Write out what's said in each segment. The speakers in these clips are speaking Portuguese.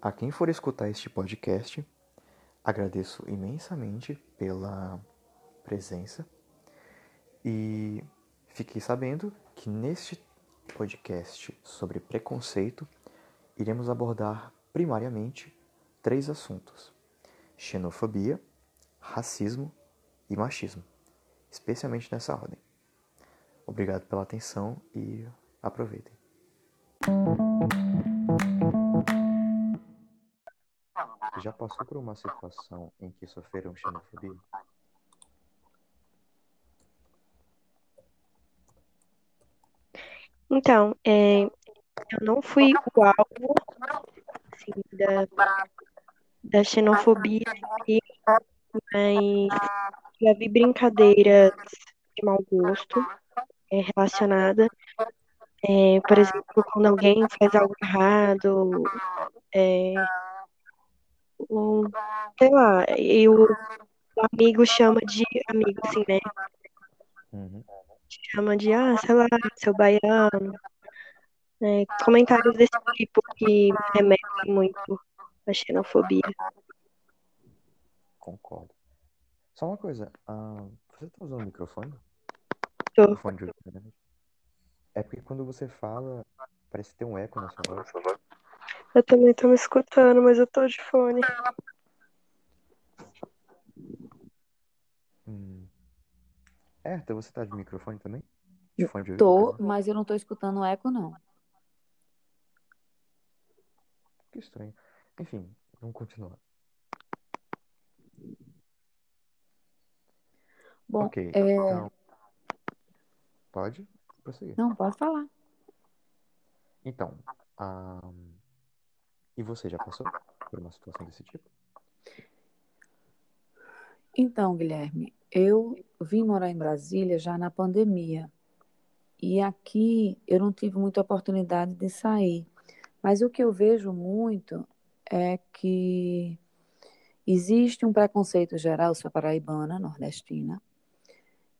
A quem for escutar este podcast, agradeço imensamente pela presença e fiquei sabendo que neste podcast sobre preconceito iremos abordar primariamente três assuntos: xenofobia, racismo e machismo, especialmente nessa ordem. Obrigado pela atenção e aproveitem. Já passou por uma situação em que sofreram xenofobia? Então, é, eu não fui o alvo assim, da, da xenofobia, mas já vi brincadeiras de mau gosto é, relacionada. É, por exemplo, quando alguém faz algo errado, é, ou, sei lá, e o, o amigo chama de amigo, assim, né? Uhum. Chama de, ah, sei lá, seu baiano. É, comentários desse tipo que remetem muito à xenofobia. Concordo. Só uma coisa, ah, você tá usando o microfone? Tô. O fone de né? É porque quando você fala, parece ter um eco na sua voz. Eu também tô me escutando, mas eu tô de fone. Hum. Herta, você tá de microfone também? De fone de ouvido, Tô, mas eu não tô escutando eco, não. Que estranho. Enfim, vamos continuar. Bom, ok, é, então. Pode prosseguir. não, pode falar. Então, ah, e você já passou por uma situação desse tipo? Então, Guilherme, eu vim morar em Brasília já na pandemia. E aqui eu não tive muita oportunidade de sair. Mas o que eu vejo muito é que existe um preconceito geral, sou paraibana, nordestina.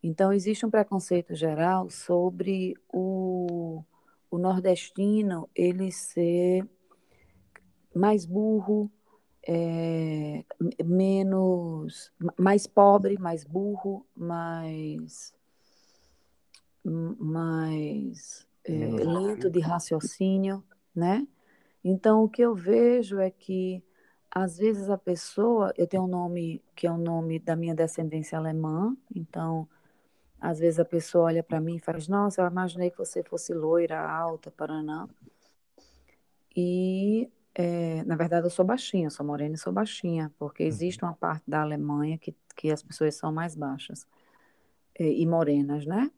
Então, existe um preconceito geral sobre o, o nordestino ele ser mais burro, é, menos, mais pobre, mais burro, mais, mais é, lento de raciocínio, né? Então, o que eu vejo é que, às vezes, a pessoa, eu tenho um nome que é o nome da minha descendência alemã, então, às vezes a pessoa olha para mim e faz, nossa, eu imaginei que você fosse loira, alta, Paraná. E, é, na verdade, eu sou baixinha, sou morena e sou baixinha, porque existe uma parte da Alemanha que, que as pessoas são mais baixas é, e morenas, né?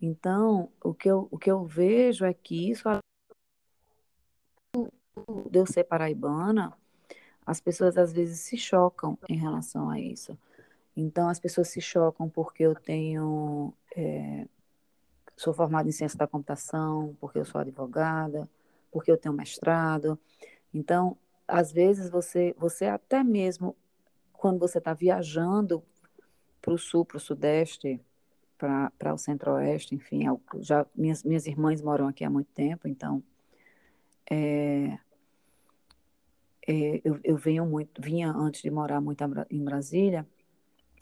Então, o que eu, o que eu vejo é que isso, de eu ser paraibana, as pessoas às vezes se chocam em relação a isso. Então, as pessoas se chocam porque eu tenho, é, sou formada em ciência da computação, porque eu sou advogada, porque eu tenho mestrado. Então, às vezes você, você até mesmo quando você está viajando para o sul, para o sudeste, para o centro-oeste, enfim, eu- já minhas, minhas irmãs moram aqui há muito tempo, então é, é, eu, eu venho muito, vinha antes de morar muito em Bra- em Brasília,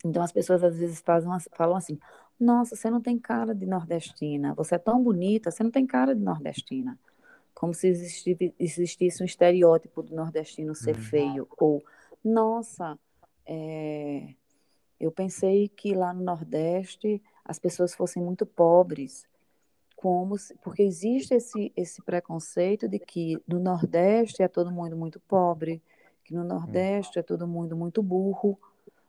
então as pessoas às vezes fazem, falam assim, nossa, você não tem cara de nordestina, você é tão bonita, você não tem cara de nordestina. Como se existi- existisse um estereótipo do nordestino ser Uhum. feio, ou, nossa, é, eu pensei que lá no Nordeste as pessoas fossem muito pobres, como se- porque existe esse, esse preconceito de que no Nordeste é todo mundo muito pobre, que no Nordeste é todo mundo muito burro,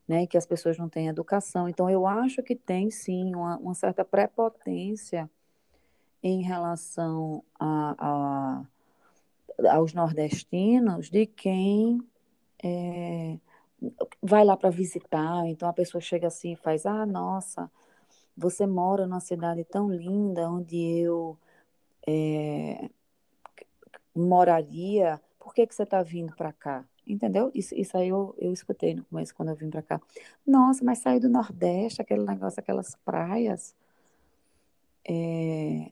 né, que as pessoas não têm educação. Então, eu acho que tem sim uma, uma certa prepotência em relação a, a- aos nordestinos de quem é, vai lá para visitar. Então, a pessoa chega assim e faz: Ah, nossa, você mora numa cidade tão linda onde eu é, moraria, por que que você está vindo para cá? Entendeu? Isso, isso aí eu, eu escutei no começo quando eu vim para cá. Nossa, mas saiu do Nordeste, aquele negócio, aquelas praias. É,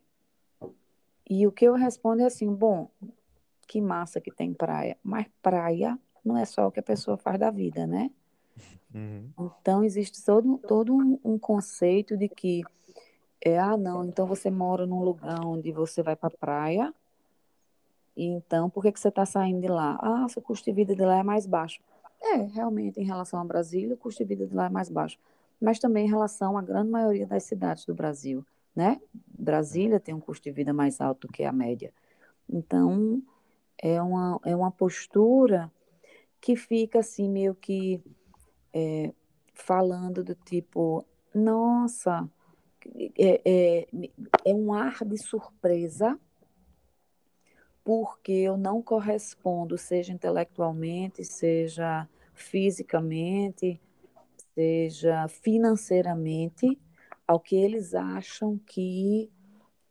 E o que eu respondo é assim: bom, que massa que tem praia. Mas praia não é só o que a pessoa faz da vida, né? Uhum. Então, existe todo, todo um, um conceito de que, é, ah, não, então você mora num lugar onde você vai para praia, e então, por que, que você está saindo de lá? Ah, o custo de vida de lá é mais baixo. É, realmente, em relação a Brasília, o custo de vida de lá é mais baixo. Mas também em relação à grande maioria das cidades do Brasil, né? Brasília tem um custo de vida mais alto que a média. Então, é uma, é uma postura que fica assim, meio que é, falando do tipo, nossa, é, é, é um ar de surpresa porque eu não correspondo, seja intelectualmente, seja fisicamente, seja financeiramente, ao que eles acham que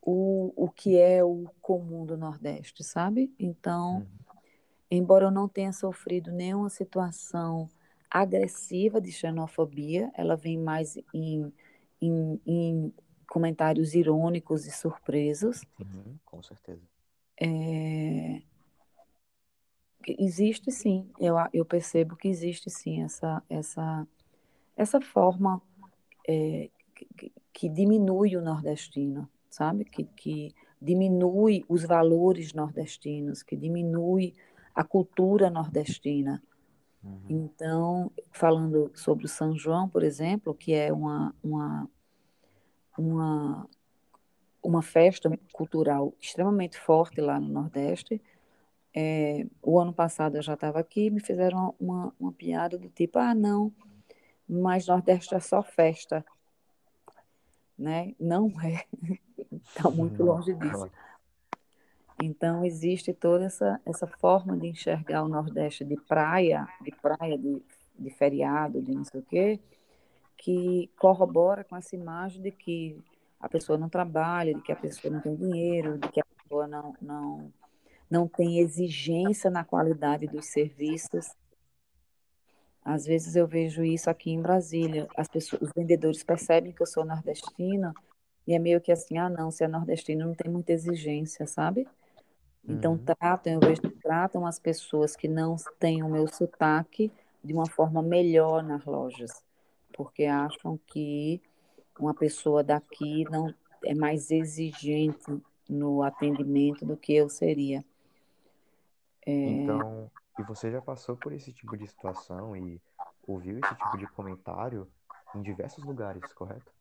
o, o que é o comum do Nordeste, sabe? Então, Uhum. embora eu não tenha sofrido nenhuma situação agressiva de xenofobia, ela vem mais em, em, em comentários irônicos e surpresos. Uhum, com certeza. É, existe sim, eu, eu percebo que existe sim essa, essa, essa forma é, que, que diminui o nordestino, sabe? Que, que diminui os valores nordestinos, que diminui a cultura nordestina. Uhum. Então, falando sobre o São João, por exemplo, que é uma, uma, uma, uma festa cultural extremamente forte lá no Nordeste, é, o ano passado eu já estava aqui, me fizeram uma, uma piada do tipo, ah, não, mas Nordeste é só festa. Né? Não é. Está muito Não, longe disso. Então, existe toda essa, essa forma de enxergar o Nordeste de praia, de praia, de, de feriado, de não sei o quê, que corrobora com essa imagem de que a pessoa não trabalha, de que a pessoa não tem dinheiro, de que a pessoa não, não, não tem exigência na qualidade dos serviços. Às vezes eu vejo isso aqui em Brasília. As pessoas, os vendedores percebem que eu sou nordestina e é meio que assim, ah, não, se é nordestino não tem muita exigência, sabe? Então Uhum. tratam, eu vejo que tratam as pessoas que não têm o meu sotaque de uma forma melhor nas lojas, porque acham que uma pessoa daqui não é mais exigente no atendimento do que eu seria. Então, e você já passou por esse tipo de situação e ouviu esse tipo de comentário em diversos lugares, correto?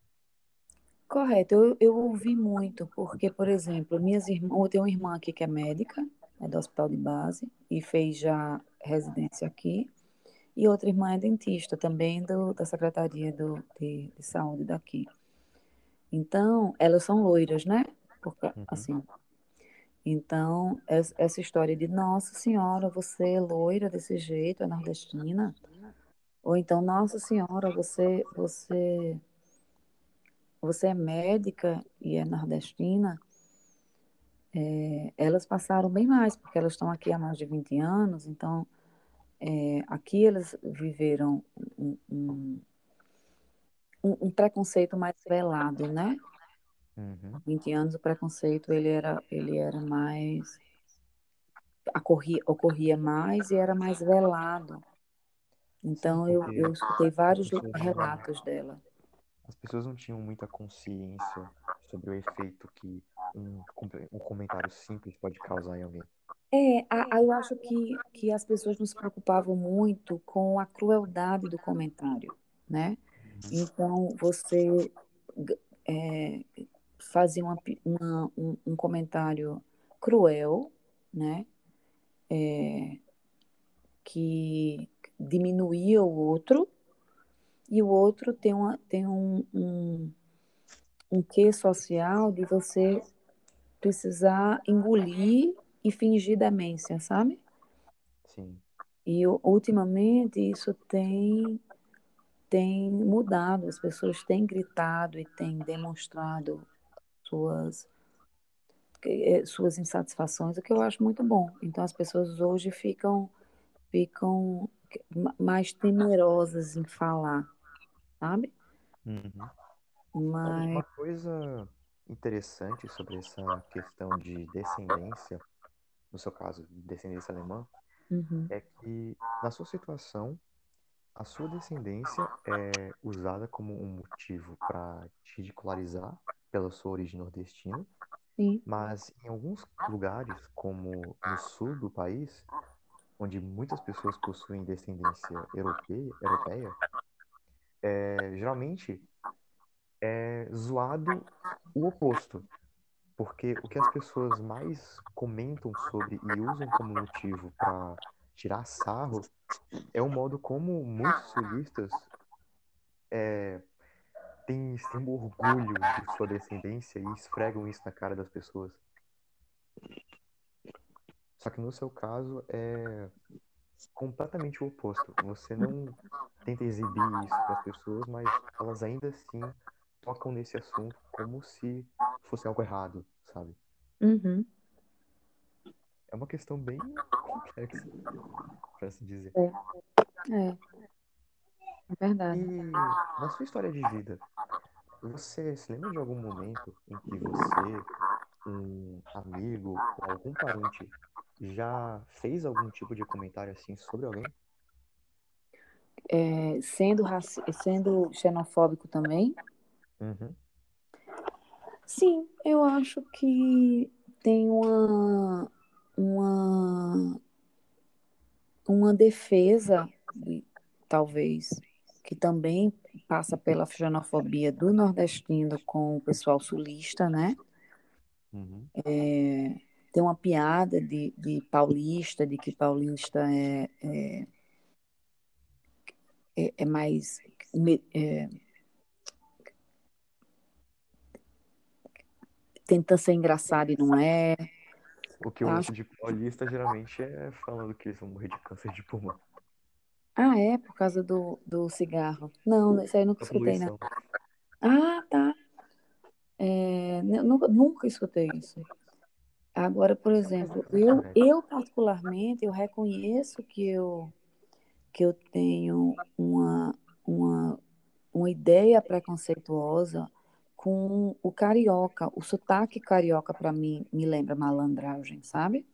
Correto, eu, eu ouvi muito, porque, por exemplo, minhas irmãs, eu tenho uma irmã aqui que é médica, é do hospital de base, e fez já residência aqui, e outra irmã é dentista, também do, da Secretaria do, de, de Saúde daqui. Então, elas são loiras, né? Porque, Uhum. assim, então, es- essa história de, nossa senhora, você é loira desse jeito, é nordestina? Ou então, nossa senhora, você, você, você é médica e é nordestina? É, elas passaram bem mais, porque elas estão aqui há mais de 20 anos, então, é, aqui elas viveram um, um- um preconceito mais velado, né? Uhum. 20 anos o preconceito ele era, ele era mais ocorria, ocorria mais e era mais velado. Então eu, eu escutei vários pessoas não, relatos dela. as pessoas não tinham muita consciência sobre o efeito que um, um comentário simples pode causar em alguém. É, a- a- eu acho que, que as pessoas não se preocupavam muito com a crueldade do comentário, né? Então você é, fazia uma, uma- um, um comentário cruel, né? É, que diminuía o outro e o outro tem, uma, tem um, um, um quê social de você precisar engolir e fingir demência, sabe? Sim. E ultimamente isso tem, tem mudado, as pessoas têm gritado e têm demonstrado suas, eh, suas insatisfações, o que eu acho muito bom. Então as pessoas hoje ficam, ficam ma- mais temerosas em falar, sabe? Uhum. Mas Uma coisa interessante sobre essa questão de descendência no seu caso, de descendência alemã, Uhum. é que, na sua situação, a sua descendência é usada como um motivo para te ridicularizar pela sua origem nordestina, Sim. mas em alguns lugares, como no sul do país, onde muitas pessoas possuem descendência europeia, europeia é, geralmente é zoado o oposto. Porque o que as pessoas mais comentam sobre e usam como motivo para tirar sarro é o modo como muitos sulistas é, têm extremo orgulho de sua descendência e esfregam isso na cara das pessoas. Só que no seu caso é completamente o oposto. Você não tenta exibir isso para as pessoas, mas elas ainda assim tocam nesse assunto como se fosse algo errado, sabe? Uhum. É uma questão bem complexa, para se dizer. É. É. É verdade. E na sua história de vida, você se lembra de algum momento em que você, um amigo ou algum parente já fez algum tipo de comentário assim sobre alguém? É, sendo, raci... sendo xenofóbico também? Uhum. Sim, eu acho que tem uma, uma, uma defesa, talvez, que também passa pela xenofobia do nordestino com o pessoal sulista, né? Uhum. É, tem uma piada de, de paulista, de que paulista é, é, é, é mais. É, tenta ser engraçado e não é. O que eu ouço de paulista geralmente é falando que eles vão morrer de câncer de pulmão. Ah, é? Por causa do, do cigarro. Não, isso aí eu nunca Da escutei, não. poluição. Ah, tá. É, nu- nunca, nunca escutei isso. Agora, por exemplo, eu, eu particularmente, eu reconheço que eu, que eu tenho uma, uma, uma ideia preconceituosa com o carioca. O sotaque carioca, para mim, me lembra malandragem, sabe?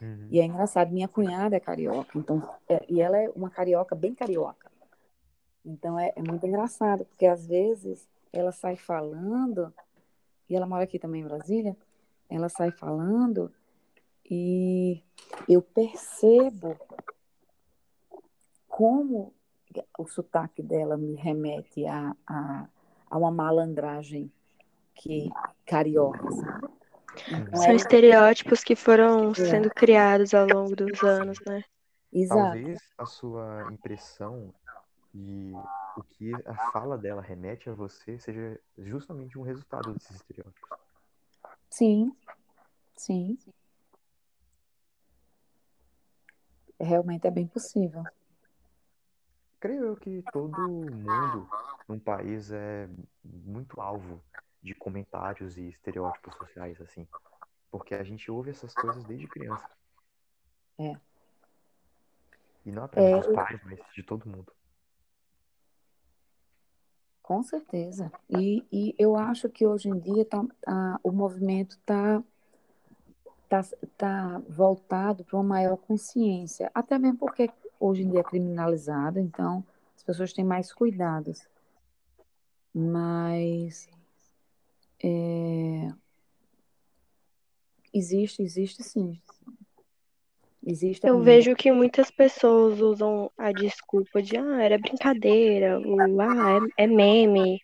Uhum. E é engraçado, minha cunhada é carioca, então, é- e ela é uma carioca bem carioca. Então é, é muito engraçado, porque às vezes ela sai falando, e ela mora aqui também em Brasília, ela sai falando e eu percebo como o sotaque dela me remete a, a, a uma malandragem que carioca, sabe? Então, São estereótipos que foram sendo criados ao longo dos anos, né? exato. Talvez a sua impressão e o que a fala dela remete a você seja justamente um resultado desses estereótipos. Sim, sim. Realmente é bem possível. Creio eu que todo mundo num país é muito alvo de comentários e estereótipos sociais, assim. Porque a gente ouve essas coisas desde criança. É. E não apenas É, dos pais, mas de todo mundo. Com certeza. E, e eu acho que hoje em dia tá, tá- o movimento está tá, tá voltado para uma maior consciência. Até mesmo porque hoje em dia é criminalizado, então as pessoas têm mais cuidados. Mas é, existe, existe sim. Existe Eu ainda. vejo que muitas pessoas usam a desculpa de ah, era brincadeira, o ah, é, é meme,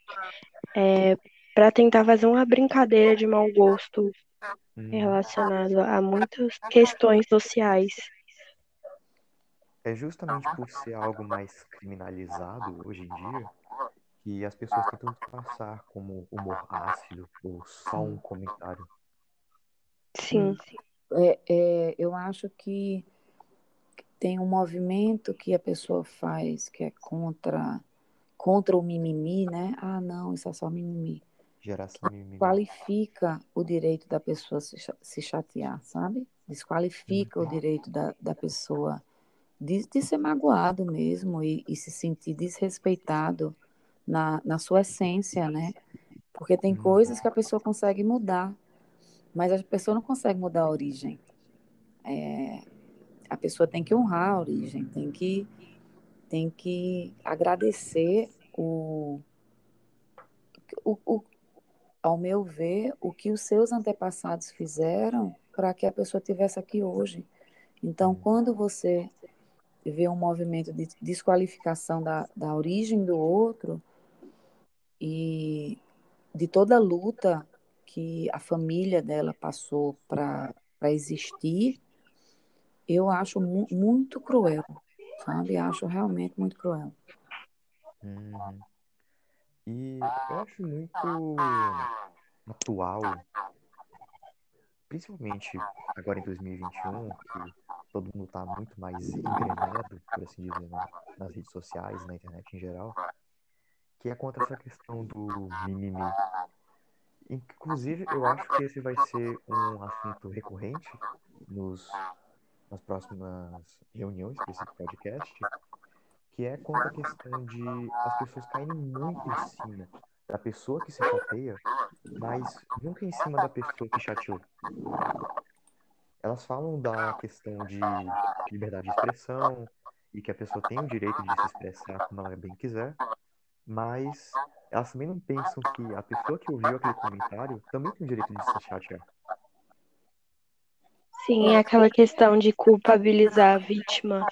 é, para tentar fazer uma brincadeira de mau gosto Hum, relacionado a muitas questões sociais. É justamente por ser algo mais criminalizado hoje em dia que as pessoas tentam passar como humor ácido ou só um comentário. Sim. É, é, eu acho que tem um movimento que a pessoa faz que é contra contra o mimimi, né? Ah, não, isso é só mimimi. Geração mimimi. Qualifica o direito da pessoa se, se chatear, sabe? Desqualifica o direito da, da pessoa de, de ser magoado mesmo e, e se sentir desrespeitado na, na sua essência, né? Porque tem Uhum. coisas que a pessoa consegue mudar, mas a pessoa não consegue mudar a origem. é, a pessoa tem que honrar a origem, tem que, tem que agradecer o, o, o, ao meu ver, o que os seus antepassados fizeram para que a pessoa tivesse aqui hoje. Então, quando você vê um movimento de desqualificação da, da origem do outro e de toda a luta que a família dela passou para existir, eu acho mu muito cruel, sabe? Acho realmente muito cruel. Uhum. E eu acho muito atual, principalmente agora em 2021, que todo mundo está muito mais engrenado, por assim dizer, nas redes sociais, na internet em geral, que é contra essa questão do mimimi. Inclusive, eu acho que esse vai ser um assunto recorrente nos, nas próximas reuniões desse podcast, que é contra a questão de as pessoas caírem muito em cima da pessoa que se chateia, mas nunca em cima da pessoa que chateou. Elas falam da questão de liberdade de expressão e que a pessoa tem o direito de se expressar como ela bem quiser, mas elas também não pensam que a pessoa que ouviu aquele comentário também tem o direito de se chatear. Sim, é aquela questão de culpabilizar a vítima.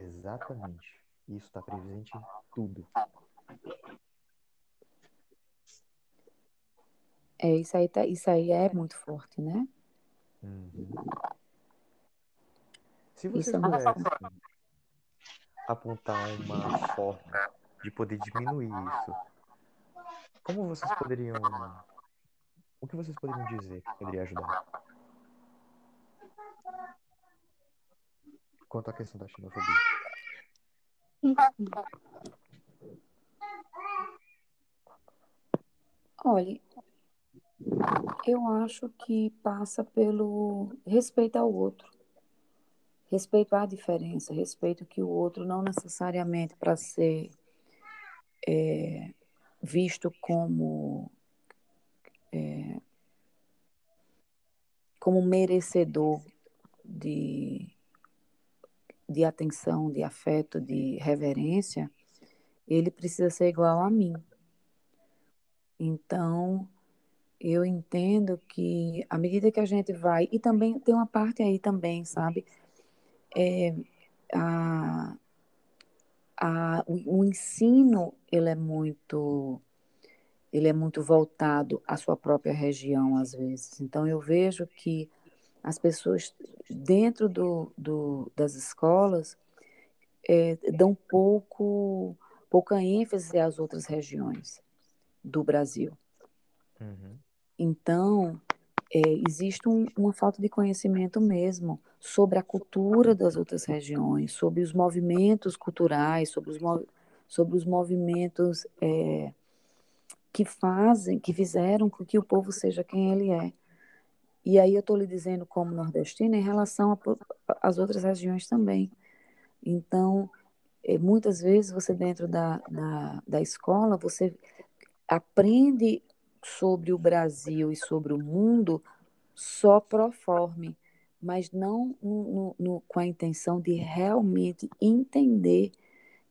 Exatamente. Isso está presente em tudo. É, isso aí, tá, isso aí é muito forte, né? Uhum. Se você isso é pudesse é apontar uma forma de poder diminuir isso, como vocês poderiam. O que vocês poderiam dizer que poderia ajudar? Quanto à questão da xenofobia. Olha, eu acho que passa pelo respeito ao outro, respeito à diferença, respeito que o outro não necessariamente para ser é, visto como é, como merecedor de de atenção, de afeto, de reverência, ele precisa ser igual a mim. Então, eu entendo que à medida que a gente vai, e também tem uma parte aí também, sabe? É, a, a, o, o ensino, ele é muito ele é muito voltado à sua própria região, às vezes. Então, eu vejo que as pessoas dentro do, do das escolas é, dão pouco, pouca ênfase às outras regiões do Brasil. Uhum. Então, é, existe um, uma falta de conhecimento mesmo sobre a cultura das outras regiões, sobre os movimentos culturais, sobre os, sobre os movimentos é, que fazem, que fizeram com que o povo seja quem ele é. E aí eu estou lhe dizendo como nordestina em relação às outras regiões também. Então, é, muitas vezes você dentro da, da, da escola, você aprende sobre o Brasil e sobre o mundo só pro forme, mas não no, no, com a intenção de realmente entender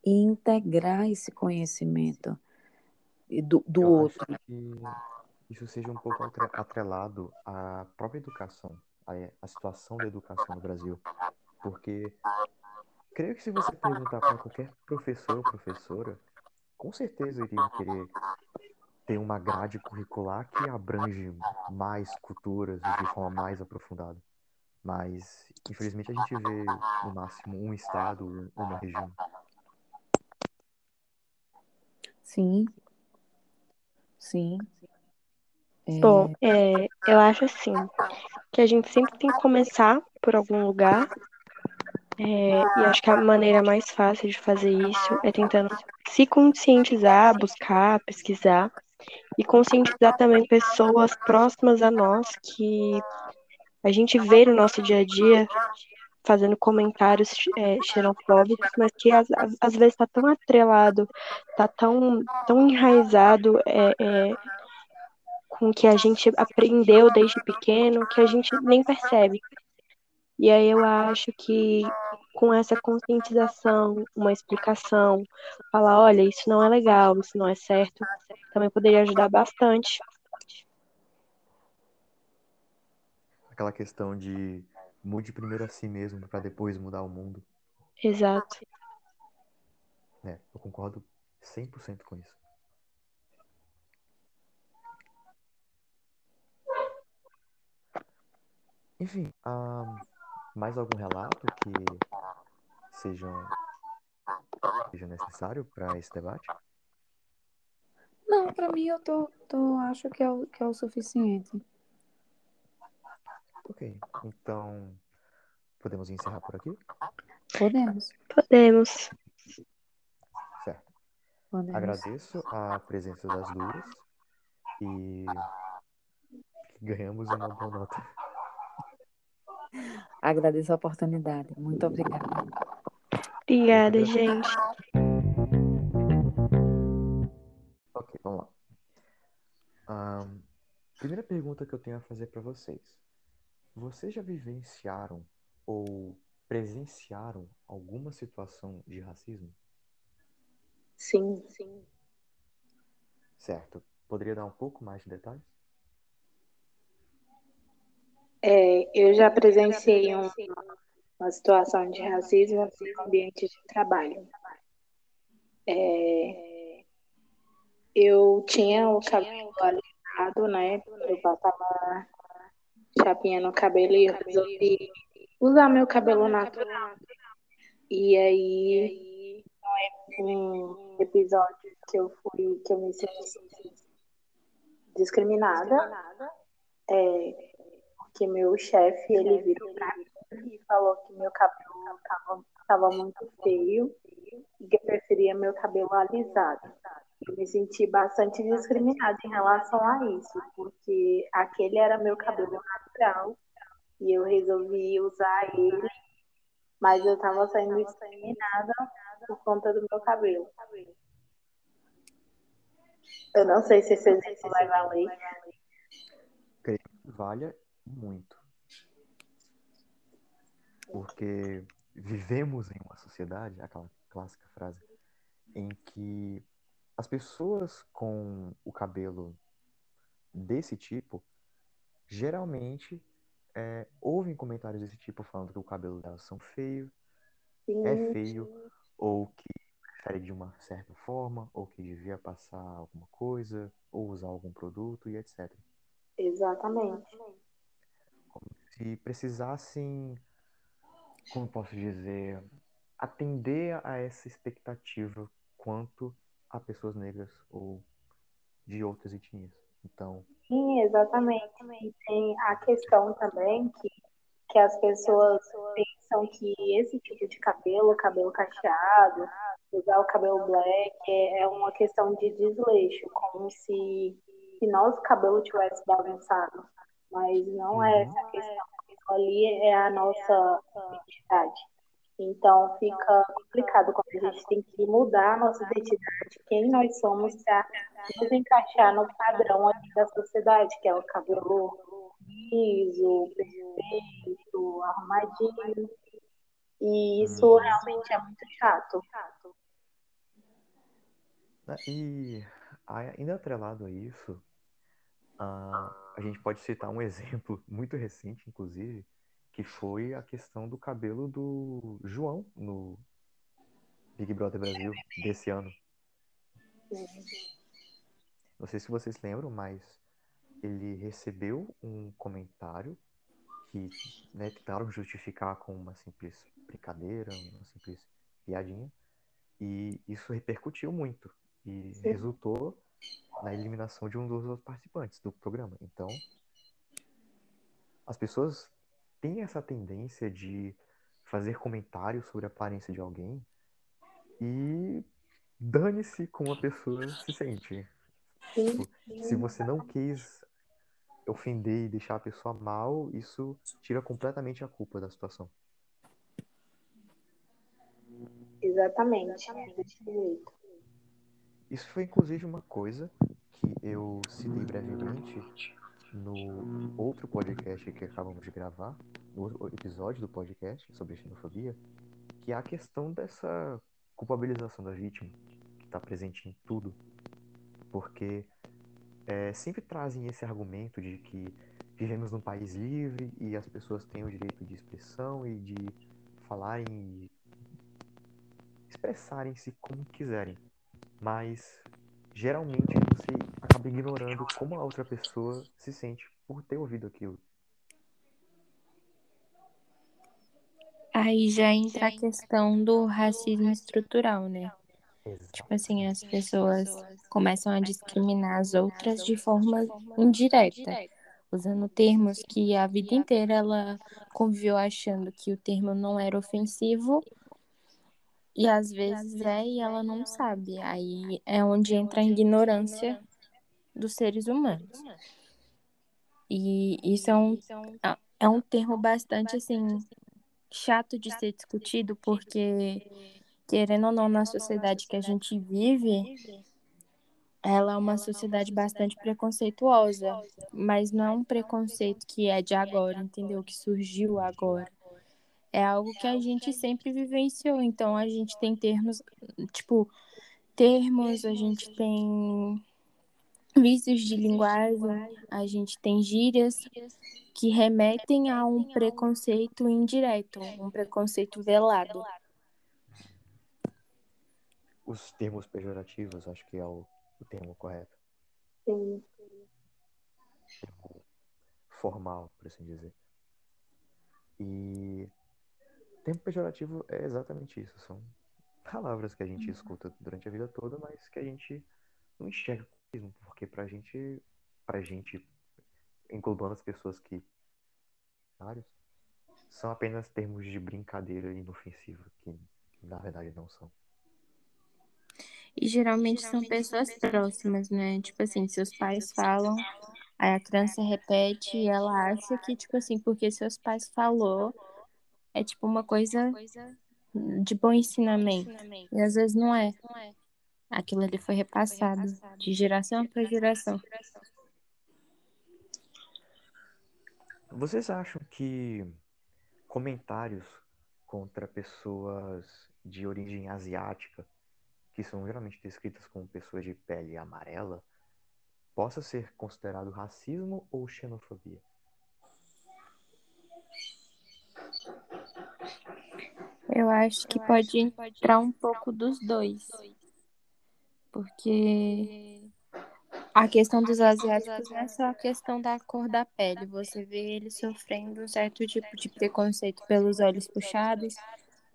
e integrar esse conhecimento do, do outro. Que isso seja um pouco atrelado à própria educação, à, situação da educação no Brasil. Porque creio que se você perguntar para qualquer professor ou professora, com certeza iriam querer ter uma grade curricular que abrange mais culturas de forma mais aprofundada. Mas, infelizmente, a gente vê no máximo um estado, uma região. Sim. Sim. Bom, é, eu acho assim, que a gente sempre tem que começar por algum lugar, é, e acho que a maneira mais fácil de fazer isso é tentando se conscientizar, buscar, pesquisar, e conscientizar também pessoas próximas a nós que a gente vê no nosso dia a dia fazendo comentários é, xenofóbicos, mas que às, às vezes está tão atrelado, está tão, tão enraizado é, é, com o que a gente aprendeu desde pequeno que a gente nem percebe. E aí eu acho que com essa conscientização, uma explicação, falar, olha, isso não é legal, isso não é certo, também poderia ajudar bastante. Aquela questão de mude primeiro a si mesmo para depois mudar o mundo. Exato. É, eu concordo 100% com isso. Enfim, ah, mais algum relato que sejam, seja necessário para esse debate? Não, para mim eu tô, tô acho que é, o, que é o suficiente. Ok, então podemos encerrar por aqui? Podemos. Podemos. Certo. Podemos. Agradeço a presença das duas e ganhamos uma boa nota. Agradeço a oportunidade. Muito obrigada. Obrigada, gente. Ok, vamos lá. Primeira pergunta que eu tenho a fazer para vocês. Vocês já vivenciaram ou presenciaram alguma situação de racismo? Sim, sim. Certo. Poderia dar um pouco mais de detalhes? É, eu já presenciei um- uma situação de racismo no ambiente de trabalho. É, eu tinha o cabelo alisado, né? Eu passava chapinha no cabelo e eu resolvi usar meu cabelo natural. E aí, um episódio que eu fui, que eu me senti discriminada, é, porque meu chefe, ele virou pra mim e falou que meu cabelo tava, tava muito feio e que eu preferia meu cabelo alisado. Eu me senti bastante discriminada em relação a isso, porque aquele era meu cabelo natural e eu resolvi usar ele, mas eu estava sendo discriminada por conta do meu cabelo. Eu não sei se esse exemplo vai valer. Creio que valha muito. Porque vivemos em uma sociedade, aquela clássica frase, em que as pessoas com o cabelo desse tipo geralmente é, ouvem comentários desse tipo falando que o cabelo delas são feio, é feio, ou que prefere de uma certa forma, ou que devia passar alguma coisa, ou usar algum produto e etc. Exatamente. Se precisassem, como posso dizer, atender a essa expectativa quanto a pessoas negras ou de outras etnias. Então, Sim, exatamente. Tem a questão também que, que as pessoas pensam que esse tipo de cabelo, cabelo cacheado, usar o cabelo black é é uma questão de desleixo, como se, se nosso cabelo tivesse bagunçado. Mas não é Uhum. essa a questão. Isso ali é a nossa identidade. Então fica complicado quando a gente tem que mudar a nossa identidade, quem nós somos para nos encaixar no padrão da sociedade, que é o cabelo liso, perfeito, arrumadinho. E isso Uhum. realmente é muito chato. e ainda atrelado a isso, ah, a gente pode citar um exemplo muito recente, inclusive, que foi a questão do cabelo do João no Big Brother Brasil desse ano. Não sei se vocês lembram, mas ele recebeu um comentário que né, tentaram justificar com uma simples brincadeira, uma simples piadinha, e isso repercutiu muito e resultou na eliminação de um dos outros participantes do programa. Então, as pessoas têm essa tendência de fazer comentários sobre a aparência de alguém e dane-se como a pessoa se sente. Sim, Se você não quis ofender e deixar a pessoa mal, isso tira completamente a culpa da situação. exatamente. É jeito. Isso foi inclusive uma coisa que eu citei brevemente no outro podcast que acabamos de gravar, no episódio do podcast sobre xenofobia, que é a questão dessa culpabilização da vítima, que está presente em tudo. Porque é, sempre trazem esse argumento de que vivemos num país livre e as pessoas têm o direito de expressão e de falarem e expressarem-se como quiserem. Mas geralmente você acaba ignorando como a outra pessoa se sente por ter ouvido aquilo. Aí já entra a questão do racismo estrutural, né? Tipo assim, as pessoas começam a discriminar as outras de forma indireta, usando termos que a vida inteira ela conviveu achando que o termo não era ofensivo e às vezes é e ela não sabe. Aí é onde entra a ignorância dos seres humanos. E isso é um, é um termo bastante assim chato de ser discutido porque querendo ou não na sociedade que a gente vive, ela é uma sociedade bastante preconceituosa, mas não é um preconceito que é de agora, entendeu? Que surgiu agora. É algo que a gente sempre vivenciou, então a gente tem termos, tipo, termos, a gente tem vícios de linguagem, a gente tem gírias que remetem a um preconceito indireto, um preconceito velado. Os termos pejorativos, acho que é o, o termo correto. Sim. Termo formal, por assim dizer. E termo pejorativo é exatamente isso. São palavras que a gente escuta durante a vida toda, mas que a gente não enxerga mesmo, porque pra gente, pra gente, englobando as pessoas que são apenas termos de brincadeira inofensiva, que na verdade não são. E geralmente são pessoas próximas, né? Tipo assim, seus pais falam, aí a criança repete e ela acha que, tipo assim, porque seus pais falou, é tipo uma coisa de bom ensinamento. E às vezes não é. Aquilo ali foi repassado de geração para geração. Vocês acham que comentários contra pessoas de origem asiática, que são geralmente descritas como pessoas de pele amarela, possa ser considerado racismo ou xenofobia? Eu acho que pode entrar um pouco dos dois. Porque a questão dos asiáticos não é só a questão da cor da pele. Você vê eles sofrendo um certo tipo de preconceito pelos olhos puxados,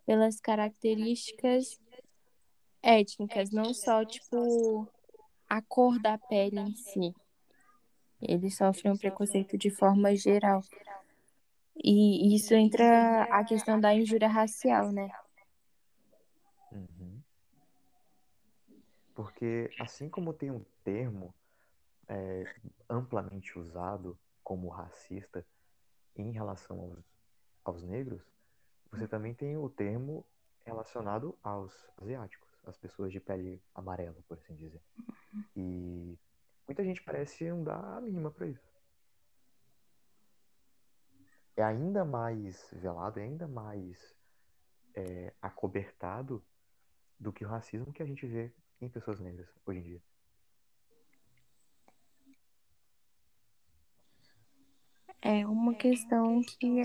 pelas características étnicas, não só, tipo, a cor da pele em si. Eles sofrem um preconceito de forma geral. E isso entra a questão da injúria racial, né? Uhum. Porque assim como tem um termo é, amplamente usado como racista em relação aos, aos negros, você também tem o termo relacionado aos asiáticos, as pessoas de pele amarela, por assim dizer. E muita gente parece não dar a mínima para isso é ainda mais velado, é ainda mais é, acobertado do que o racismo que a gente vê em pessoas negras hoje em dia. É uma questão que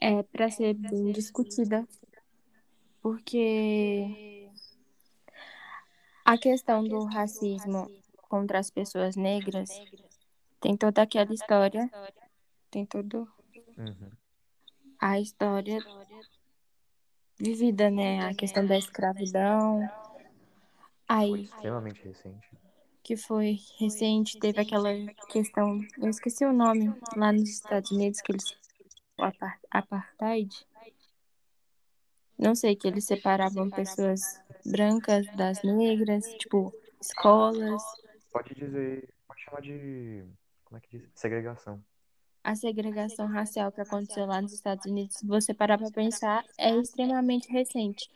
é para ser bem discutida, porque a questão do racismo contra as pessoas negras tem toda aquela história, tem todo Uhum. a história vivida, né? A questão da escravidão. Aí, Extremamente recente. que foi recente, teve aquela questão, eu esqueci o nome, lá nos Estados Unidos, que eles. O apar- apartheid. Não sei, que eles separavam pessoas brancas das negras, tipo, escolas. Pode dizer, pode chamar de, como é que diz? Segregação. A segregação racial que aconteceu lá nos Estados Unidos, se você parar para pensar, é extremamente recente.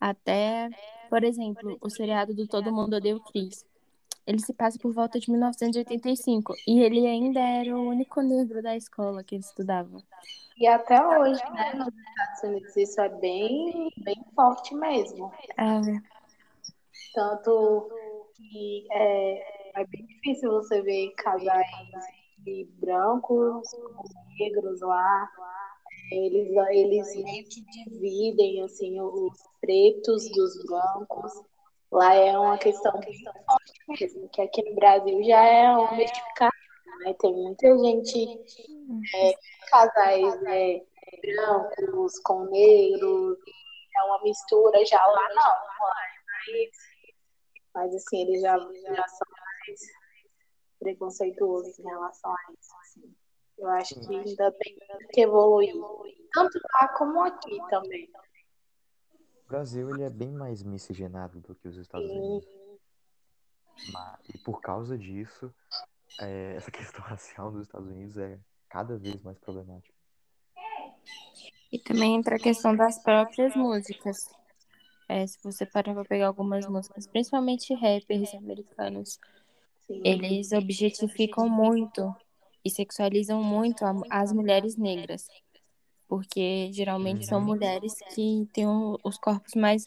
Até, por exemplo, o seriado do Todo Mundo Odeia o Chris. ele se passa por volta de 1985 e ele ainda era o único negro da escola que ele estudava. E até hoje, né, nos Estados Unidos, isso é bem, bem forte mesmo. É, Tanto que é, é bem difícil você ver casais de brancos negros lá. Eles, eles meio que dividem assim, os pretos dos brancos. Lá é uma questão forte mesmo, que aqui no Brasil já é uma mistificação, né? Tem muita gente, é, casais é, brancos com negros, é uma mistura já lá não. Lá é mas assim, eles já, já são mais preconceituosos em relação a isso. Assim. Eu acho que ainda tem que evoluir, tanto lá como aqui também. O Brasil ele é bem mais miscigenado do que os Estados Unidos. Ma- E por causa disso, é, essa questão racial nos Estados Unidos é cada vez mais problemática. E também entra a questão das próprias músicas. É, se você parar pra pegar algumas músicas, principalmente rappers americanos, Sim. eles objetificam muito e sexualizam muito as mulheres negras. Porque geralmente são mulheres que têm os corpos mais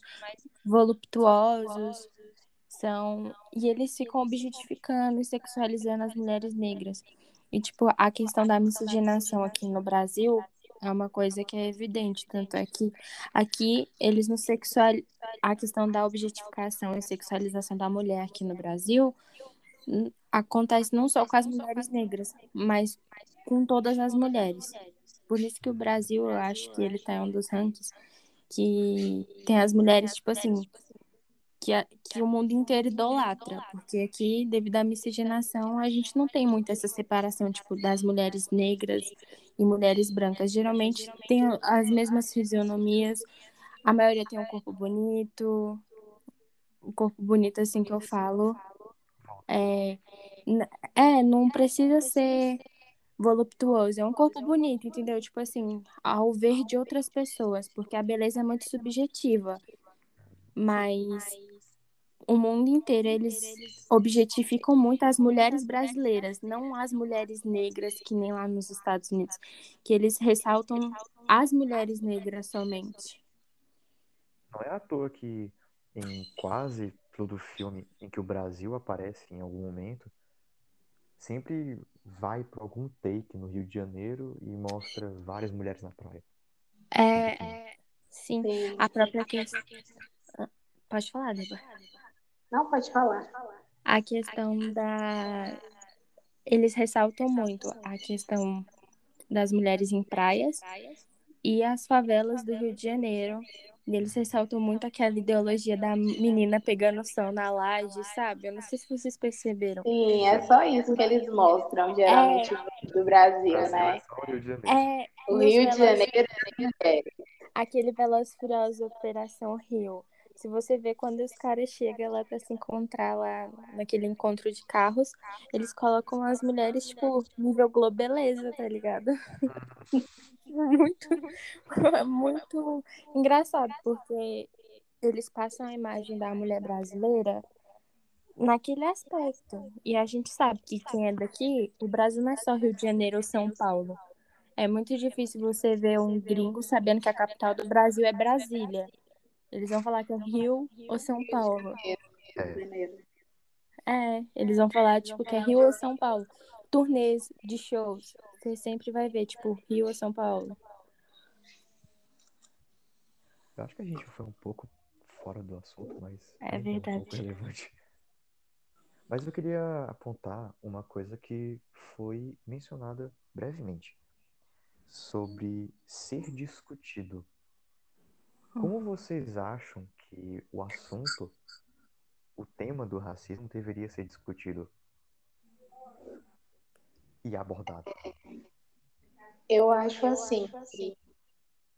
voluptuosos, são e eles ficam objetificando e sexualizando as mulheres negras. E tipo, a questão da miscigenação aqui no Brasil é uma coisa que é evidente, tanto é que aqui eles não sexual a questão da objetificação e sexualização da mulher aqui no Brasil acontece não só com as mulheres negras, mas com todas as mulheres. Por isso que o Brasil, eu acho que ele tá em um dos rankings que tem as mulheres, tipo assim, que, a- que o mundo inteiro idolatra, porque aqui, devido à miscigenação, a gente não tem muito essa separação, tipo, das mulheres negras e mulheres brancas. Geralmente tem as mesmas fisionomias, a maioria tem um corpo bonito, um corpo bonito, assim que eu falo. É, é não precisa ser voluptuoso, é um corpo bonito, entendeu? Tipo assim, ao ver de outras pessoas, porque a beleza é muito subjetiva. Mas o mundo inteiro eles objetificam muito as mulheres brasileiras, não as mulheres negras que nem lá nos Estados Unidos, que eles ressaltam as mulheres negras somente. Não é à toa que em quase todo filme em que o Brasil aparece em algum momento, sempre vai para algum take no Rio de Janeiro e mostra várias mulheres na praia. É, sim, Sim. a própria questão. Pode falar, Débora. Não, pode falar. A questão da. Eles ressaltam muito a questão das mulheres em praias e as favelas do Rio de Janeiro. Eles ressaltam muito aquela ideologia da menina pegando sol na laje, sabe? Eu não sei se vocês perceberam. Sim, é só isso que eles mostram, geralmente, do Brasil, Brasil é né? só o Rio de Janeiro. É, Rio de Velozes- Janeiro é aquele Veloz Furioso Operação Rio. Se você vê quando os caras chegam lá pra se encontrar lá naquele encontro de carros, eles colocam as mulheres, tipo, nível globeleza, tá ligado? muito, muito engraçado, porque eles passam a imagem da mulher brasileira naquele aspecto. E a gente sabe que quem é daqui, o Brasil não é só Rio de Janeiro ou São Paulo. É muito difícil você ver um gringo sabendo que a capital do Brasil é Brasília. Eles vão falar que é Rio ou São Paulo. É. É, eles vão falar, tipo, que é Rio ou São Paulo. Turnês de shows. Você sempre vai ver, tipo, Rio ou São Paulo. eu acho que a gente foi um pouco fora do assunto, mas É ainda um verdade. pouco relevante. Mas eu queria apontar uma coisa que foi mencionada brevemente sobre ser discutido. Como vocês acham que o assunto, o tema do racismo deveria ser discutido e abordado? Eu acho assim que,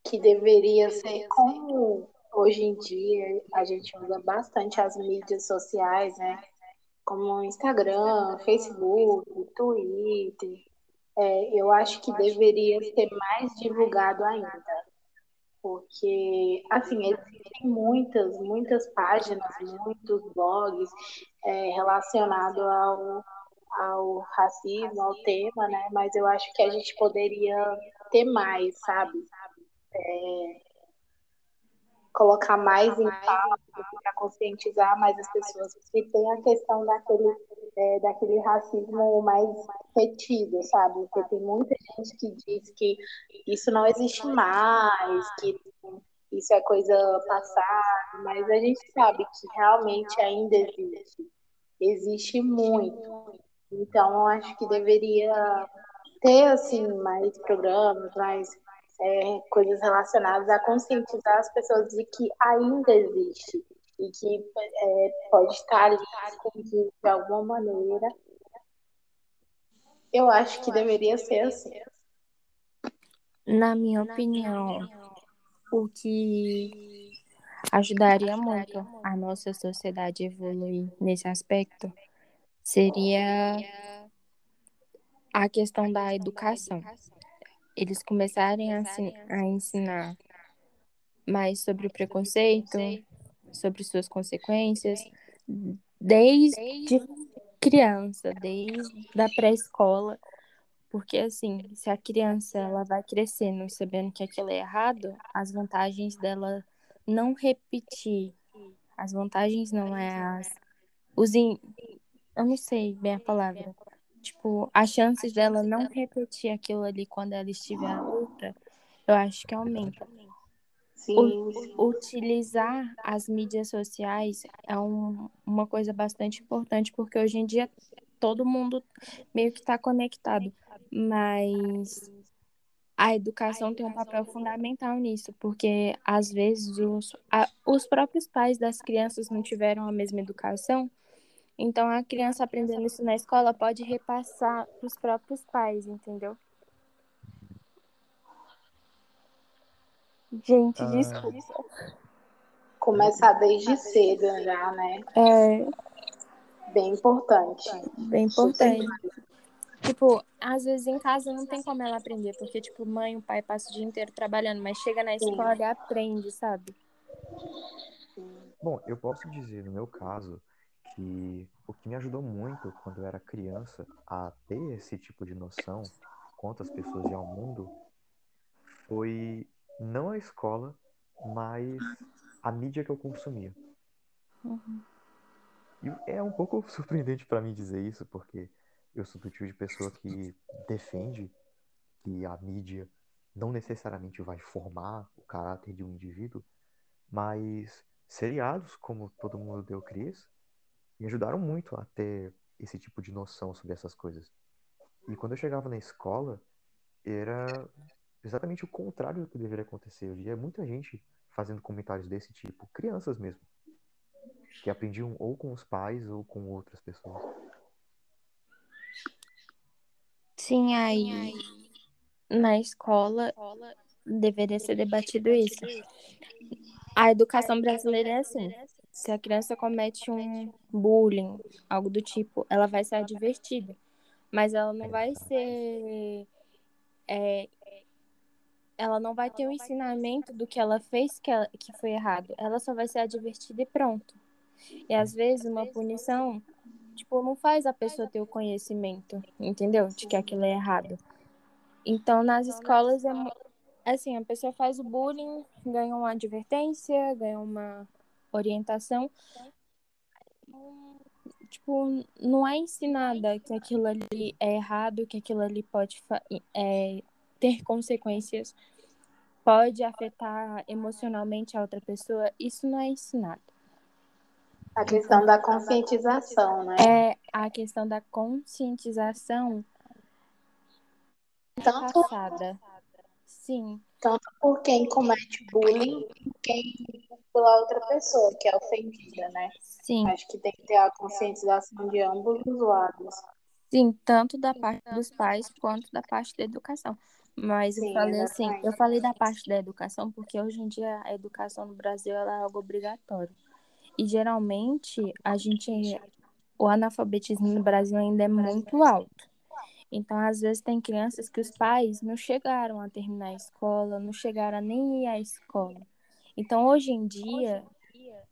que deveria ser como hoje em dia a gente usa bastante as mídias sociais, né? Como Instagram, Facebook, Twitter. É, eu acho que deveria ser mais divulgado ainda. Porque, assim, existem muitas, muitas páginas, muitos blogs é, relacionados ao, ao racismo, ao tema, né? Mas eu acho que a gente poderia ter mais, sabe? É, colocar mais em pauta para conscientizar mais as pessoas, porque tem a questão daquele, é, daquele racismo mais retido, sabe? Porque tem muita gente que diz que isso não existe mais, que isso é coisa passada, mas a gente sabe que realmente ainda existe. Existe muito. Então, acho que deveria ter, assim, mais programas, mais é, coisas relacionadas a conscientizar as pessoas de que ainda existe e que é, pode estar ali escondido de alguma maneira. Eu acho que deveria ser assim. Na minha opinião, o que ajudaria muito a nossa sociedade evoluir nesse aspecto seria a questão da educação eles começarem a, a ensinar mais sobre o preconceito, sobre suas consequências, desde criança, desde a pré-escola, porque assim, se a criança ela vai crescendo sabendo que aquilo é errado, as vantagens dela não repetir, as vantagens não é as os in... eu não sei bem a palavra, tipo, as chances dela não repetir aquilo ali quando ela estiver adulta, eu acho que aumenta. Sim. utilizar as mídias sociais é um, uma coisa bastante importante, porque hoje em dia todo mundo meio que está conectado, mas a educação tem um papel fundamental nisso, porque às vezes os, a, os próprios pais das crianças não tiveram a mesma educação então, a criança aprendendo isso na escola pode repassar para os próprios pais, entendeu? Gente, ah. desculpa. Começar desde cedo já, né? É. Bem importante. Bem importante. Tipo, às vezes em casa não tem como ela aprender, porque, tipo, mãe e o pai passam o dia inteiro trabalhando, mas chega na escola Sim. e aprende, sabe? Bom, eu posso dizer, no meu caso, que o que me ajudou muito quando eu era criança a ter esse tipo de noção quanto as pessoas e ao mundo foi não a escola, mas a mídia que eu consumia. Uhum. E é um pouco surpreendente para mim dizer isso, porque eu sou do tipo de pessoa que defende que a mídia não necessariamente vai formar o caráter de um indivíduo, mas seriados, como todo mundo deu Cris, me ajudaram muito a ter esse tipo de noção sobre essas coisas. E quando eu chegava na escola, era exatamente o contrário do que deveria acontecer. Eu via muita gente fazendo comentários desse tipo, crianças mesmo, que aprendiam ou com os pais ou com outras pessoas. Sim, aí na escola deveria ser debatido isso. A educação brasileira é assim se a criança comete um bullying, algo do tipo, ela vai ser advertida. Mas ela não vai ser. É, ela não vai ter o um ensinamento do que ela fez que, ela, que foi errado. Ela só vai ser advertida e pronto. E às vezes uma punição, tipo, não faz a pessoa ter o conhecimento, entendeu? De que aquilo é errado. Então, nas escolas, é assim, a pessoa faz o bullying, ganha uma advertência, ganha uma orientação, tipo, não é ensinada que aquilo ali é errado, que aquilo ali pode é, ter consequências, pode afetar emocionalmente a outra pessoa, isso não é ensinado. A questão da conscientização, né? É a questão da conscientização tanto passada. Sim. Tanto por quem comete bullying, quem pela outra pessoa que é ofendida, né? Sim. Acho que tem que ter a conscientização de ambos os lados. Sim, tanto da parte dos pais quanto da parte da educação. Mas Sim, eu falei assim, eu falei da parte da educação porque hoje em dia a educação no Brasil é algo obrigatório. E geralmente a gente o analfabetismo no Brasil ainda é muito alto. Então, às vezes tem crianças que os pais não chegaram a terminar a escola, não chegaram a nem ir à escola. Então, hoje em dia,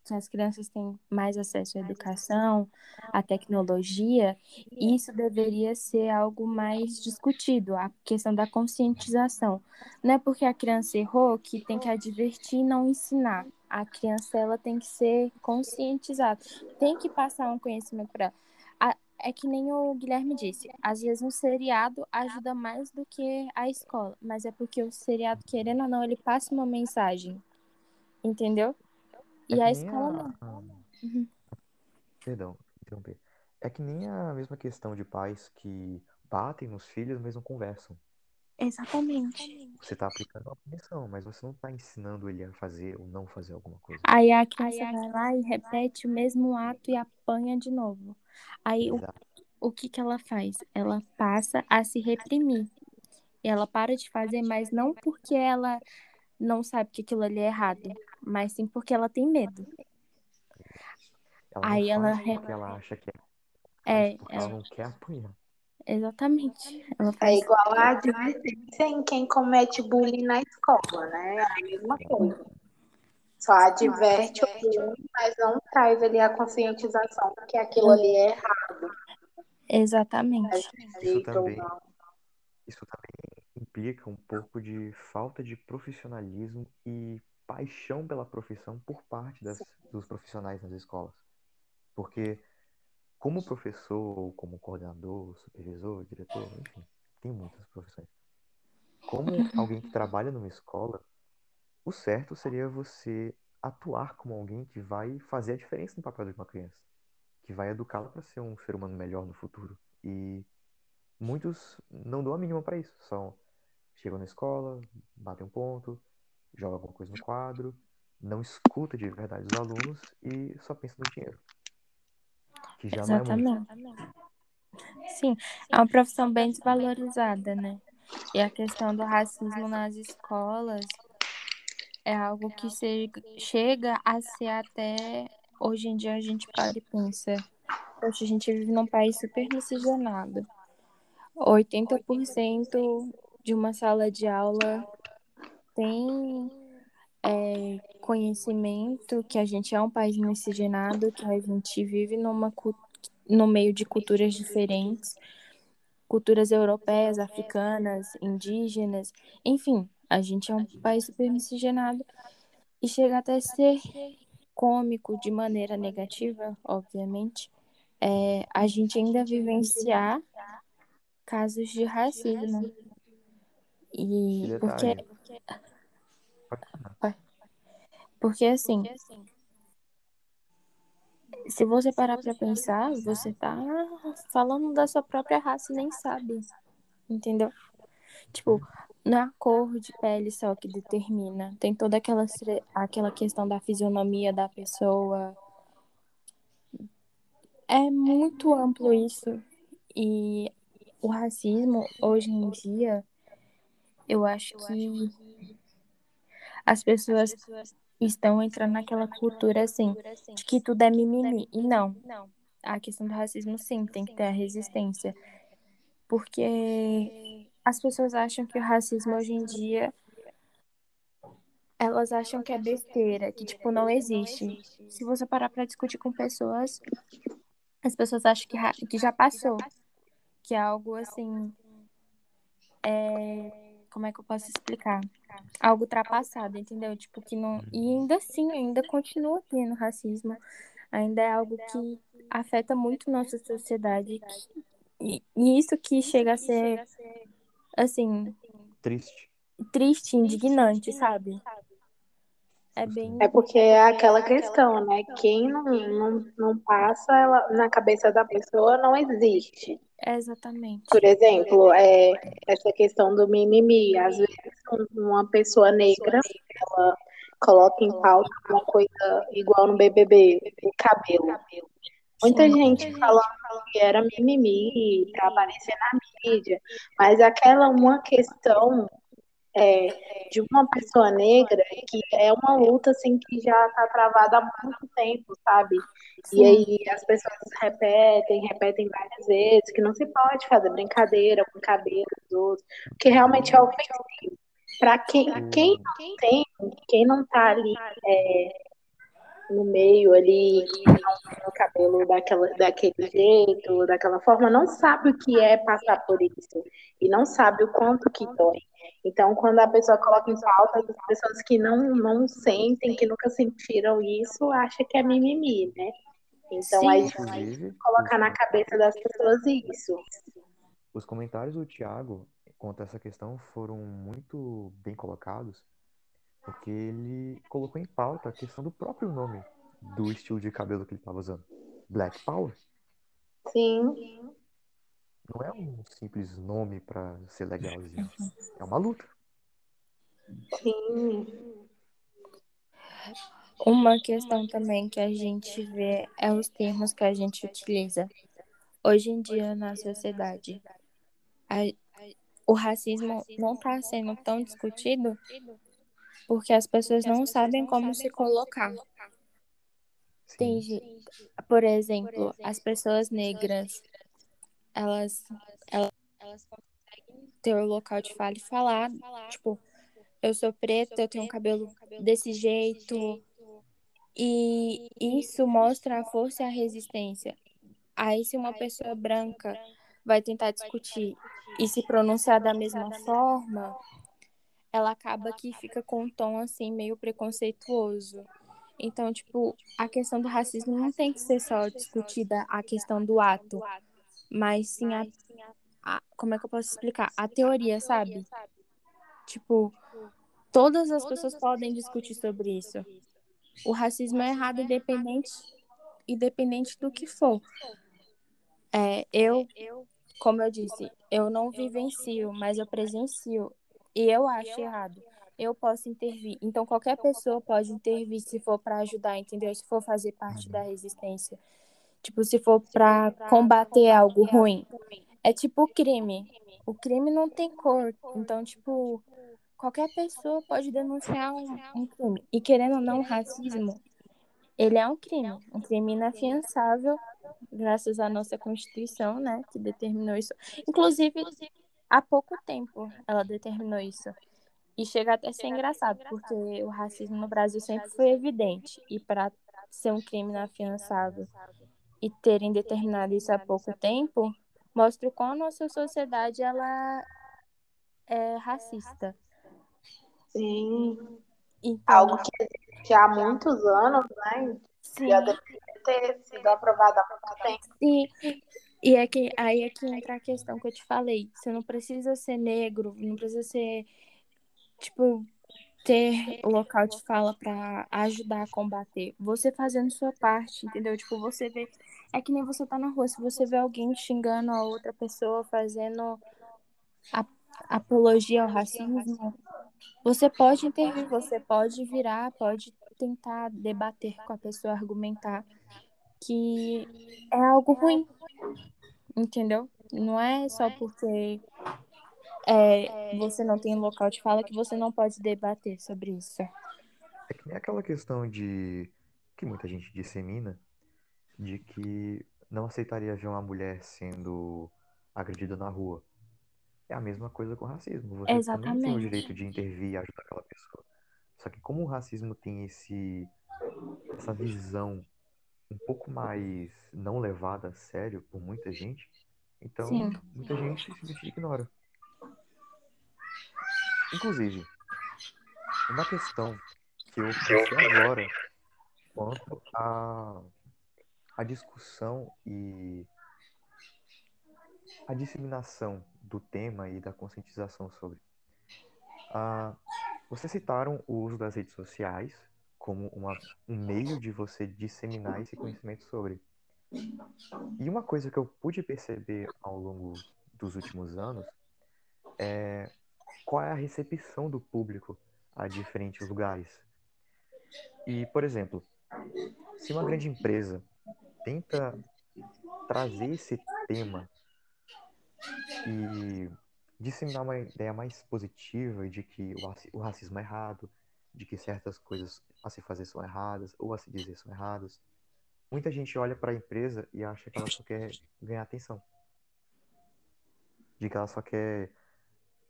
as crianças têm mais acesso à educação, à tecnologia, isso deveria ser algo mais discutido, a questão da conscientização. Não é porque a criança errou que tem que advertir e não ensinar. A criança ela tem que ser conscientizada, tem que passar um conhecimento para ela. É que nem o Guilherme disse, às vezes um seriado ajuda mais do que a escola, mas é porque o seriado, querendo ou não, ele passa uma mensagem, entendeu? É E a nem escola a... não. Uhum. Perdão, interromper. É que nem a mesma questão de pais que batem nos filhos, mas não conversam. Exatamente. Você tá aplicando uma punição, mas você não tá ensinando ele a fazer ou não fazer alguma coisa. Aí a criança vai lá e repete o mesmo ato e apanha de novo. Aí o, Exato. o que que ela faz? Ela passa a se reprimir. E ela para de fazer, mas não porque ela não sabe que aquilo ali é errado, mas sim porque ela tem medo. Ela Aí não ela porque ela acha que é, É, porque ela ela- não quer apanhar. exatamente. Ela É faz igual a advertência em quem comete bullying na escola, né? É a mesma coisa. Só adverte o bullying, mas não traz ali a conscientização que aquilo ali é errado. é exatamente. Isso ou também, isso também implica um pouco de falta de profissionalismo e paixão pela profissão por parte das, dos profissionais nas escolas. Porque, como professor, como coordenador, supervisor, diretor, enfim, tem muitas profissões. Como alguém que trabalha numa escola, o certo seria você atuar como alguém que vai fazer a diferença no papel de uma criança, que vai educá-la para ser um ser humano melhor no futuro. E muitos não dão a mínima para isso, só chegam na escola, batem um ponto, jogam alguma coisa no quadro, não escuta de verdade os alunos e só pensa no dinheiro, que já não é. Exatamente. Sim, é uma profissão bem desvalorizada, né? E a questão do racismo nas escolas é algo que se- chega a ser até hoje em dia a gente para e pensa, poxa, a gente vive num país super miscigenado. 80% de uma sala de aula tem é, conhecimento que a gente é um país miscigenado, que a gente vive numa, no meio de culturas diferentes, culturas europeias, africanas, indígenas, enfim, a gente é um país super miscigenado e chega até a ser cômico de maneira negativa, obviamente, é, a gente ainda vivenciar casos de racismo. E E porque, falar. porque assim, se você parar pra pensar, você tá falando da sua própria raça e nem sabe, entendeu? Tipo, não é a cor de pele só que determina. Tem toda aquela, aquela questão da fisionomia da pessoa. É muito amplo isso. E o racismo, hoje em dia, eu acho que as pessoas estão entrando naquela cultura assim, de que tudo é mimimi. E não. A questão do racismo, sim, tem que ter a resistência. Porque as pessoas acham que o racismo hoje em dia, elas acham que é besteira, que tipo, não existe. Se você parar pra discutir com pessoas, as pessoas acham que, que já passou. Que é algo assim. É... Como é que eu posso explicar? Algo ultrapassado, entendeu? Tipo, que não. E ainda assim, ainda continua tendo racismo. Ainda é algo que afeta muito nossa sociedade. que- E, e isso que chega a ser, assim, Triste. triste, indignante, sabe? É bem. É porque é aquela questão, né? Quem não, não, não passa ela, na cabeça da pessoa não existe. É exatamente. Por exemplo, é, essa questão do mimimi. Às vezes, um- uma pessoa negra, ela coloca em pauta uma coisa igual no BBB, o cabelo. Muita Sim. gente falando que era mimimi para aparecer na mídia, mas aquela uma questão é, de uma pessoa negra que é uma luta assim que já está travada há muito tempo, sabe? E Sim. aí as pessoas repetem, repetem várias vezes que não se pode fazer brincadeira com cabelo dos outros, porque realmente é ofensivo. Para quem, quem não tem, quem não tá ali é, no meio ali, o cabelo daquela, daquele jeito, daquela forma, não sabe o que é passar por isso e não sabe o quanto que dói. Então, quando a pessoa coloca em pauta, as pessoas que não, não sentem, que nunca sentiram isso, acham que é mimimi, né? Então, Sim. aí a gente colocar na cabeça das pessoas isso. Os comentários do Thiago quanto a essa questão foram muito bem colocados, porque ele colocou em pauta a questão do próprio nome do estilo de cabelo que ele estava usando. Black Power. Sim, Não é um simples nome para ser legalzinho. É uma luta. sim. Uma questão também que a gente vê é os termos que a gente utiliza hoje em dia na sociedade. A- o racismo não está sendo tão discutido porque as pessoas não sabem como se colocar. Tem, por exemplo, as pessoas negras, elas, elas, elas conseguem ter o local de fala e falar, tipo, eu sou preta, eu tenho um cabelo desse jeito, e isso mostra a força e a resistência. Aí, se uma pessoa branca vai tentar discutir e se pronunciar da mesma forma, ela acaba que fica com um tom assim meio preconceituoso. Então, tipo, a questão do racismo não tem que ser só discutida a questão do ato, mas sim a, a- como é que eu posso explicar? A teoria, sabe? Tipo, todas as pessoas podem discutir sobre isso. O racismo é errado independente independente do que for. É, eu, como eu disse, eu não vivencio, mas eu presencio. E eu acho errado. Eu posso intervir. Então, qualquer pessoa pode intervir se for para ajudar, entendeu? Se for fazer parte da resistência. Tipo, se for para combater algo ruim. É tipo crime. O crime não tem cor. Então, tipo, qualquer pessoa pode denunciar um, um crime. E querendo ou não, racismo, ele é um crime. Um crime inafiançável, graças à nossa Constituição, né? Que determinou isso. Inclusive, há pouco tempo ela determinou isso. E chega até a ser engraçado, porque o racismo no Brasil sempre foi evidente. E para ser um crime inafiançável e terem determinado isso há pouco tempo, mostra o quão a nossa sociedade ela é racista. Sim. Então, Algo que existe há muitos anos, né? sim, Já deveria ter sido aprovado há muito tempo. sim. E é que, aí é que entra a questão que eu te falei. Você não precisa ser negro, não precisa ser, tipo, ter o local de fala pra ajudar a combater. Você fazendo sua parte, entendeu? Tipo, você vê. É que nem você tá na rua. Se você vê alguém xingando a outra pessoa, fazendo apologia ao racismo, você pode intervir, você pode virar, pode tentar debater com a pessoa, argumentar que é algo ruim, entendeu? Não é só porque é, você não tem local de fala que você não pode debater sobre isso. É que nem aquela questão de que muita gente dissemina de que não aceitaria ver uma mulher sendo agredida na rua. É a mesma coisa com o racismo. Você também tem o Exatamente. direito de intervir e ajudar aquela pessoa. Só que como o racismo tem esse essa visão um pouco mais não levada a sério por muita gente, então Sim. muita gente simplesmente ignora. Inclusive, uma questão que eu pensei agora quanto a, a discussão e a disseminação do tema e da conscientização sobre. Ah, vocês citaram o uso das redes sociais como uma, um meio de você disseminar esse conhecimento sobre. E uma coisa que eu pude perceber ao longo dos últimos anos é qual é a recepção do público a diferentes lugares. E, por exemplo, se uma grande empresa tenta trazer esse tema e disseminar uma ideia mais positiva de que o raci- o racismo é errado, de que certas coisas a se fazer são erradas ou a se dizer são erradas, muita gente olha para a empresa e acha que ela só quer ganhar atenção. De que ela só quer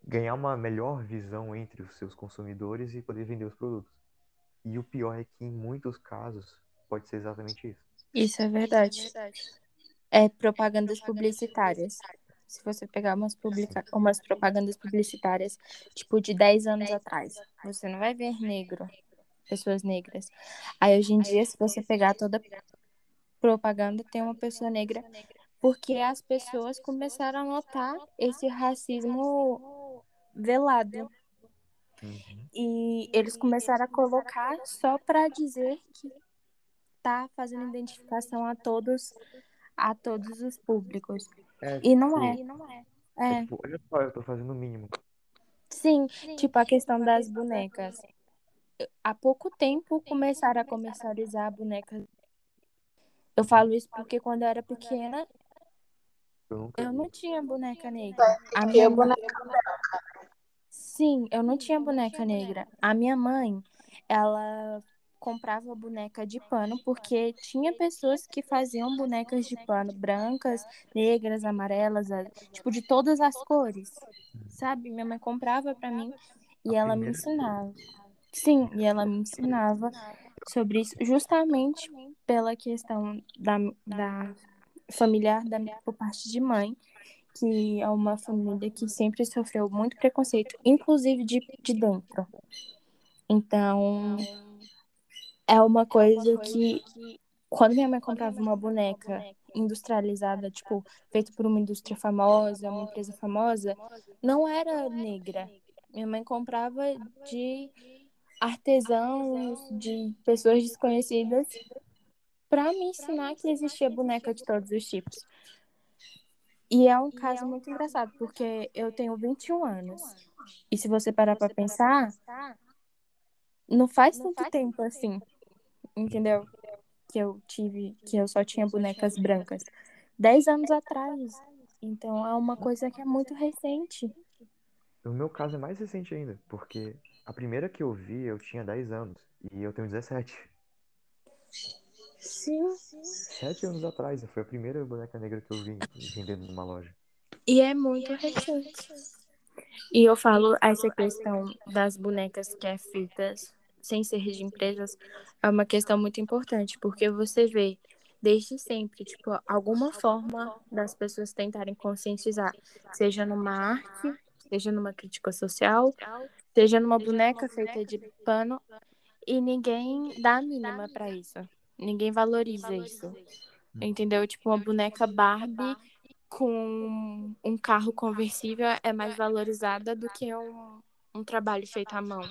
ganhar uma melhor visão entre os seus consumidores e poder vender os produtos. E o pior é que em muitos casos pode ser exatamente isso. Isso é verdade. É propagandas publicitárias. Se você pegar umas, publica... umas propagandas publicitárias, tipo, de 10 anos atrás, você não vai ver negro, pessoas negras. Aí, hoje em dia, se você pegar toda propaganda, tem uma pessoa negra, porque as pessoas começaram a notar esse racismo velado. Uhum. E eles começaram a colocar só para dizer que tá fazendo identificação a todos a todos os públicos. É, E não tipo, é. é É, tipo, olha só, eu tô fazendo o mínimo. sim, tipo a questão das bonecas. Há pouco tempo começaram a comercializar bonecas. Eu falo isso porque quando eu era pequena, Eu nunca eu não tinha boneca negra. A minha boneca Sim, eu não tinha boneca negra. A minha mãe, ela comprava boneca de pano porque tinha pessoas que faziam bonecas de pano brancas, negras, amarelas, tipo de todas as cores. Sabe? Minha mãe comprava pra mim e A ela me ensinava. Sim, e ela me ensinava sobre isso justamente pela questão da, da familiar da, por parte de mãe, que é uma família que sempre sofreu muito preconceito, inclusive de, de dentro. Então, é uma coisa que, quando minha mãe comprava uma boneca industrializada, tipo, feita por uma indústria famosa, uma empresa famosa, não era negra. Minha mãe comprava de artesãos, de pessoas desconhecidas, para me ensinar que existia boneca de todos os tipos. E é um caso muito engraçado, porque eu tenho 21 anos. E se você parar para pensar, não faz tanto tempo assim, entendeu? Que eu tive, que eu só tinha bonecas brancas. 10 anos atrás. Então é uma coisa que é muito recente. No meu caso é mais recente ainda, porque a primeira que eu vi eu tinha 10 anos e eu tenho 17. Sim. Sete anos atrás, foi a primeira boneca negra que eu vi vendendo numa loja. E é muito recente. E eu falo essa questão das bonecas que é feitas sem ser de empresas é uma questão muito importante, porque você vê desde sempre, tipo, alguma forma das pessoas tentarem conscientizar, seja numa arte, seja numa crítica social, seja numa boneca feita de pano, e ninguém dá a mínima pra isso. Ninguém valoriza isso. Entendeu? Tipo, uma boneca Barbie com um carro conversível é mais valorizada do que um, um trabalho feito à mão.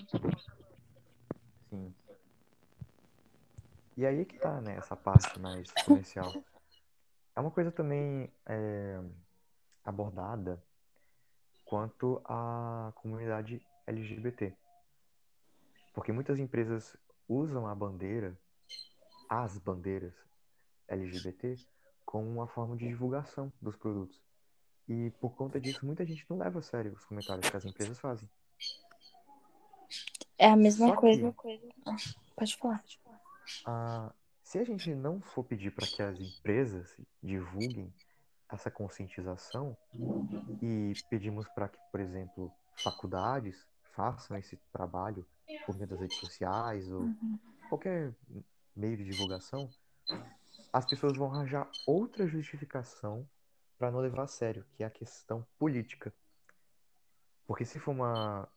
E aí que tá, né, essa parte mais comercial. É uma coisa também é, abordada quanto à comunidade LGBT. Porque muitas empresas usam a bandeira, as bandeiras LGBT, como uma forma de divulgação dos produtos. E por conta disso, muita gente não leva a sério os comentários que as empresas fazem. É a mesma Só que- coisa. Pode falar. Ah, se a gente não for pedir para que as empresas divulguem essa conscientização e pedimos para que, por exemplo, faculdades façam esse trabalho por meio das redes sociais ou qualquer meio de divulgação, as pessoas vão arranjar outra justificação para não levar a sério, que é a questão política. Porque se for uma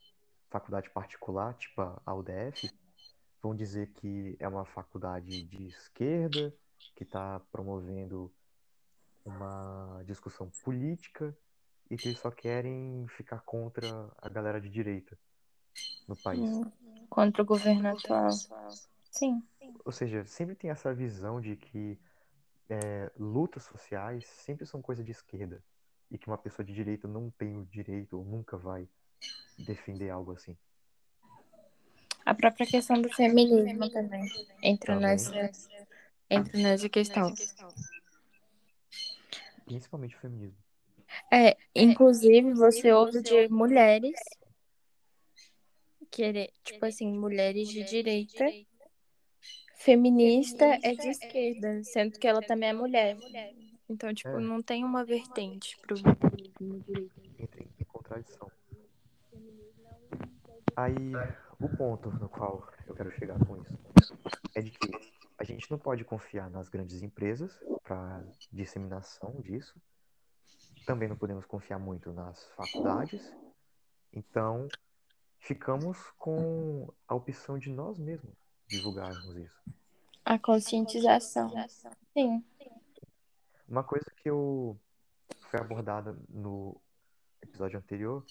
faculdade particular, tipo a UDF, vão dizer que é uma faculdade de esquerda, que está promovendo uma discussão política e que eles só querem ficar contra a galera de direita no país. Hum, Contra o governo atual. Sim. Ou seja, sempre tem essa visão de que é, lutas sociais sempre são coisa de esquerda e que uma pessoa de direita não tem o direito ou nunca vai defender algo assim. A própria questão do feminismo também entra Também. nessa, entra nessa questão. Principalmente o feminismo. É, inclusive você ouve de mulheres querer, tipo assim, mulheres de direita, feminista é de esquerda, sendo que ela também é mulher. Então, tipo, É. não tem uma vertente pro feminismo direita. Entra em contradição. Aí, o ponto no qual eu quero chegar com isso é de que a gente não pode confiar nas grandes empresas para disseminação disso. Também não podemos confiar muito nas faculdades. Então, ficamos com a opção de nós mesmos divulgarmos isso. A conscientização. Sim. Uma coisa que eu foi abordada no episódio anterior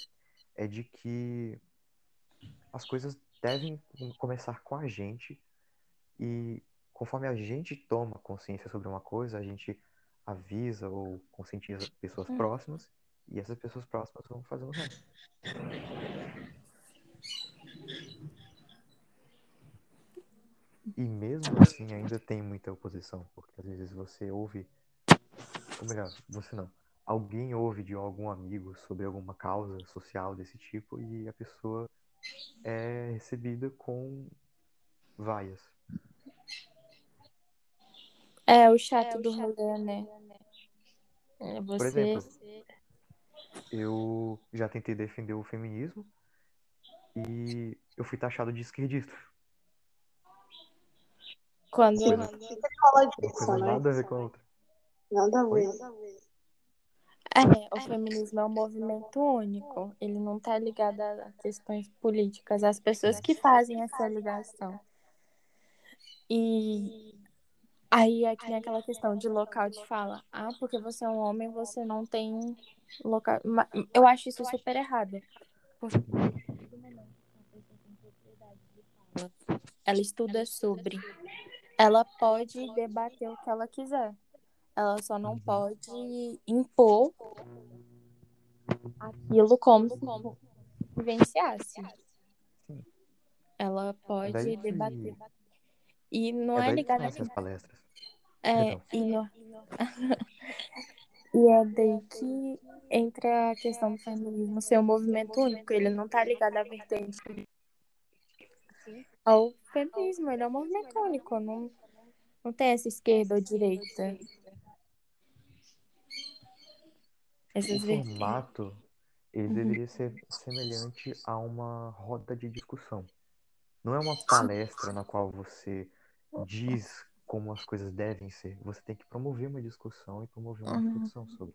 é de que as coisas devem começar com a gente e conforme a gente toma consciência sobre uma coisa, a gente avisa ou conscientiza pessoas Hum. próximas e essas pessoas próximas vão fazendo o resto. E mesmo assim ainda tem muita oposição, porque às vezes você ouve, ou melhor, você não, alguém ouve de algum amigo sobre alguma causa social desse tipo e a pessoa é recebida com vaias. É o chato do rolê, né? É Por você. exemplo, eu já tentei defender o feminismo e eu fui taxado de esquerdista. Quando. Coisa, Fala uma disso, coisa né? nada a ver com a outra. Nada a Oi? ver. É, o feminismo é um movimento único. Ele não tá ligado a questões políticas. As pessoas que fazem essa ligação. E aí é que tem aquela questão de local de fala. Ah, porque você é um homem, você não tem local. Ma- Eu acho isso super errado. Porque ela estuda sobre. Ela pode debater o que ela quiser. Ela só não Uhum. pode impor aquilo como se vivenciasse. Ela É pode daí debater. E não é é daí que ligada nascem as palestras. É, e, no... e é daí que entra a questão do feminismo ser um movimento único. Ele não tá ligado à vertente ao feminismo, ele é um movimento único. Não, não tem essa esquerda ou direita. O Essas vertentes. formato ele Uhum. deveria ser semelhante a uma roda de discussão. Não é uma palestra na qual você diz como as coisas devem ser. Você tem que promover uma discussão e promover uma Uhum. reflexão sobre.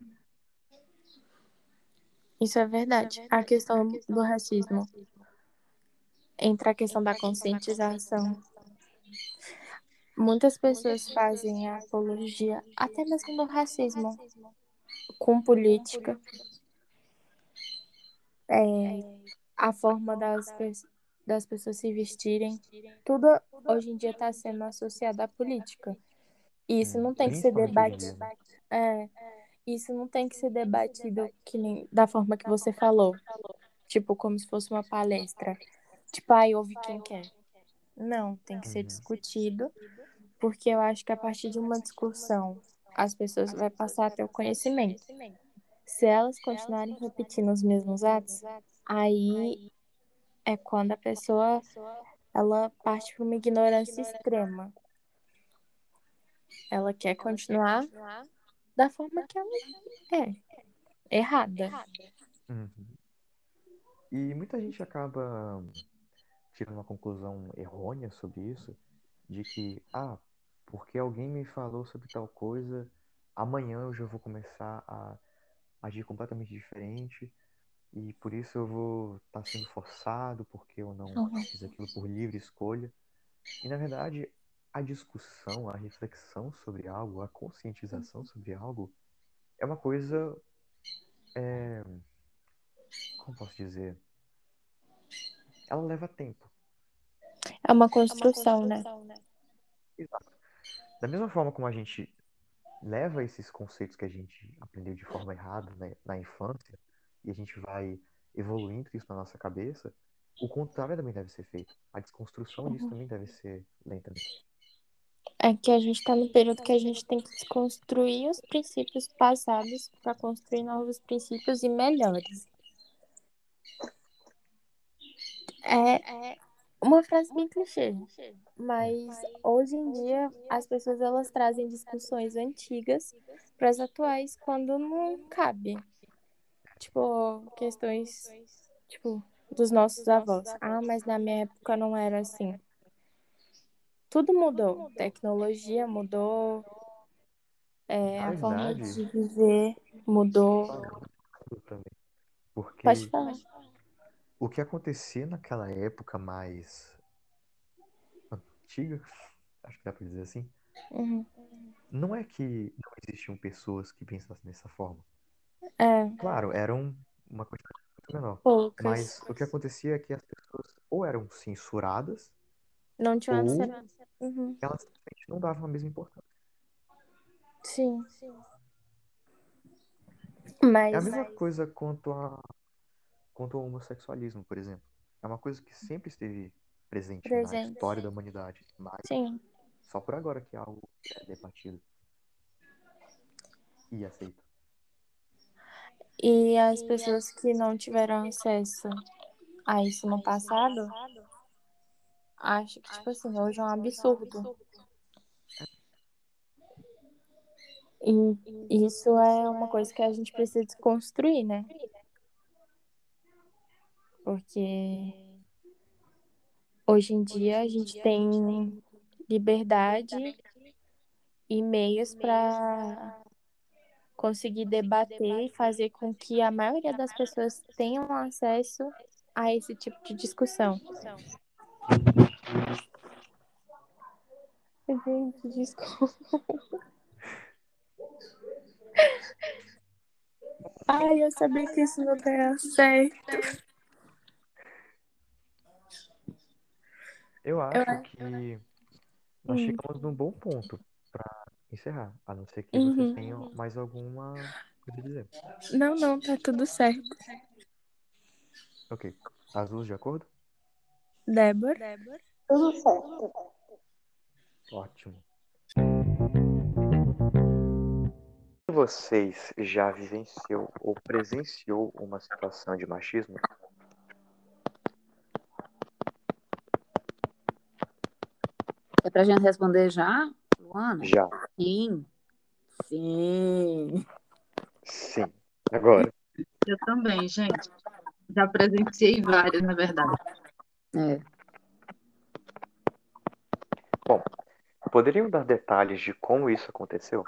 Isso é verdade. A questão do racismo. Entra a questão da conscientização. Muitas pessoas fazem a apologia até mesmo do racismo com política. É, a forma das, das pessoas se vestirem. Tudo hoje em dia está sendo associado à política. E isso Hum, não tem que ser debatido. né? É, isso não tem que ser debatido que nem, da forma que você falou. Tipo, como se fosse uma palestra. Tipo, ai, ouve quem quer. Não, tem que ser Uhum. discutido, porque eu acho que a partir de uma discussão as pessoas vão passar a ter o conhecimento. Se elas continuarem repetindo os mesmos atos, aí é quando a pessoa ela parte para uma ignorância extrema. Ela quer continuar da forma que ela é, errada. Uhum. E muita gente acaba tirando uma conclusão errônea sobre isso, de que, ah, porque alguém me falou sobre tal coisa, amanhã eu já vou começar a agir completamente diferente e por isso eu vou estar sendo forçado porque eu não Uhum. fiz aquilo por livre escolha. E na verdade, a discussão, a reflexão sobre algo, a conscientização sobre algo é uma coisa, é, como posso dizer? Ela leva tempo. É uma construção, né? Exato. Da mesma forma como a gente leva esses conceitos que a gente aprendeu de forma errada né, na infância e a gente vai evoluindo isso na nossa cabeça, o contrário também deve ser feito. A desconstrução disso também deve ser lenta. né? É que a gente tá no período que a gente tem que desconstruir os princípios passados para construir novos princípios e melhores. É uma frase bem clichê, mas hoje em dia as pessoas elas trazem discussões antigas para as atuais quando não cabe. Tipo, questões tipo dos nossos avós. Ah, mas na minha época não era assim. Tudo mudou. Tecnologia mudou. É, a forma de viver mudou. Pode falar. O que acontecia naquela época mais antiga, acho que dá pra dizer assim, Uhum. não é que não existiam pessoas que pensassem dessa forma. É, Claro, eram uma quantidade muito menor. poucas. Mas o que acontecia é que as pessoas ou eram censuradas, Não tinha ou. Uhum. elas simplesmente não davam a mesma importância. Sim. É a Mas mesma coisa quanto a quanto ao homossexualismo, por exemplo. É uma coisa que sempre esteve presente, na Presente. história da humanidade, mas sim. só por agora que é algo é debatido e aceito. E as pessoas que não tiveram acesso a isso no passado, acho que, tipo assim, hoje é um absurdo. E isso é uma coisa que a gente precisa desconstruir, né? Porque hoje em dia a gente tem liberdade e meios para conseguir debater e fazer com que a maioria das pessoas tenham acesso a esse tipo de discussão. Gente, desculpa. Ai, eu sabia que isso não ia certo. Eu acho acho- que nós Hum. chegamos num bom ponto pra encerrar, a não ser que Uhum. vocês tenham mais alguma coisa a dizer. Não, não, tá tudo certo. Ok. Azul de acordo? Débora? Tudo certo. Ótimo. Vocês já vivenciou ou presenciou uma situação de machismo? É pra gente responder já, Luana? Já. Sim. Sim. Sim. Agora. Eu também, gente. Já presenciei várias, na verdade. É. Poderiam dar detalhes de como isso aconteceu?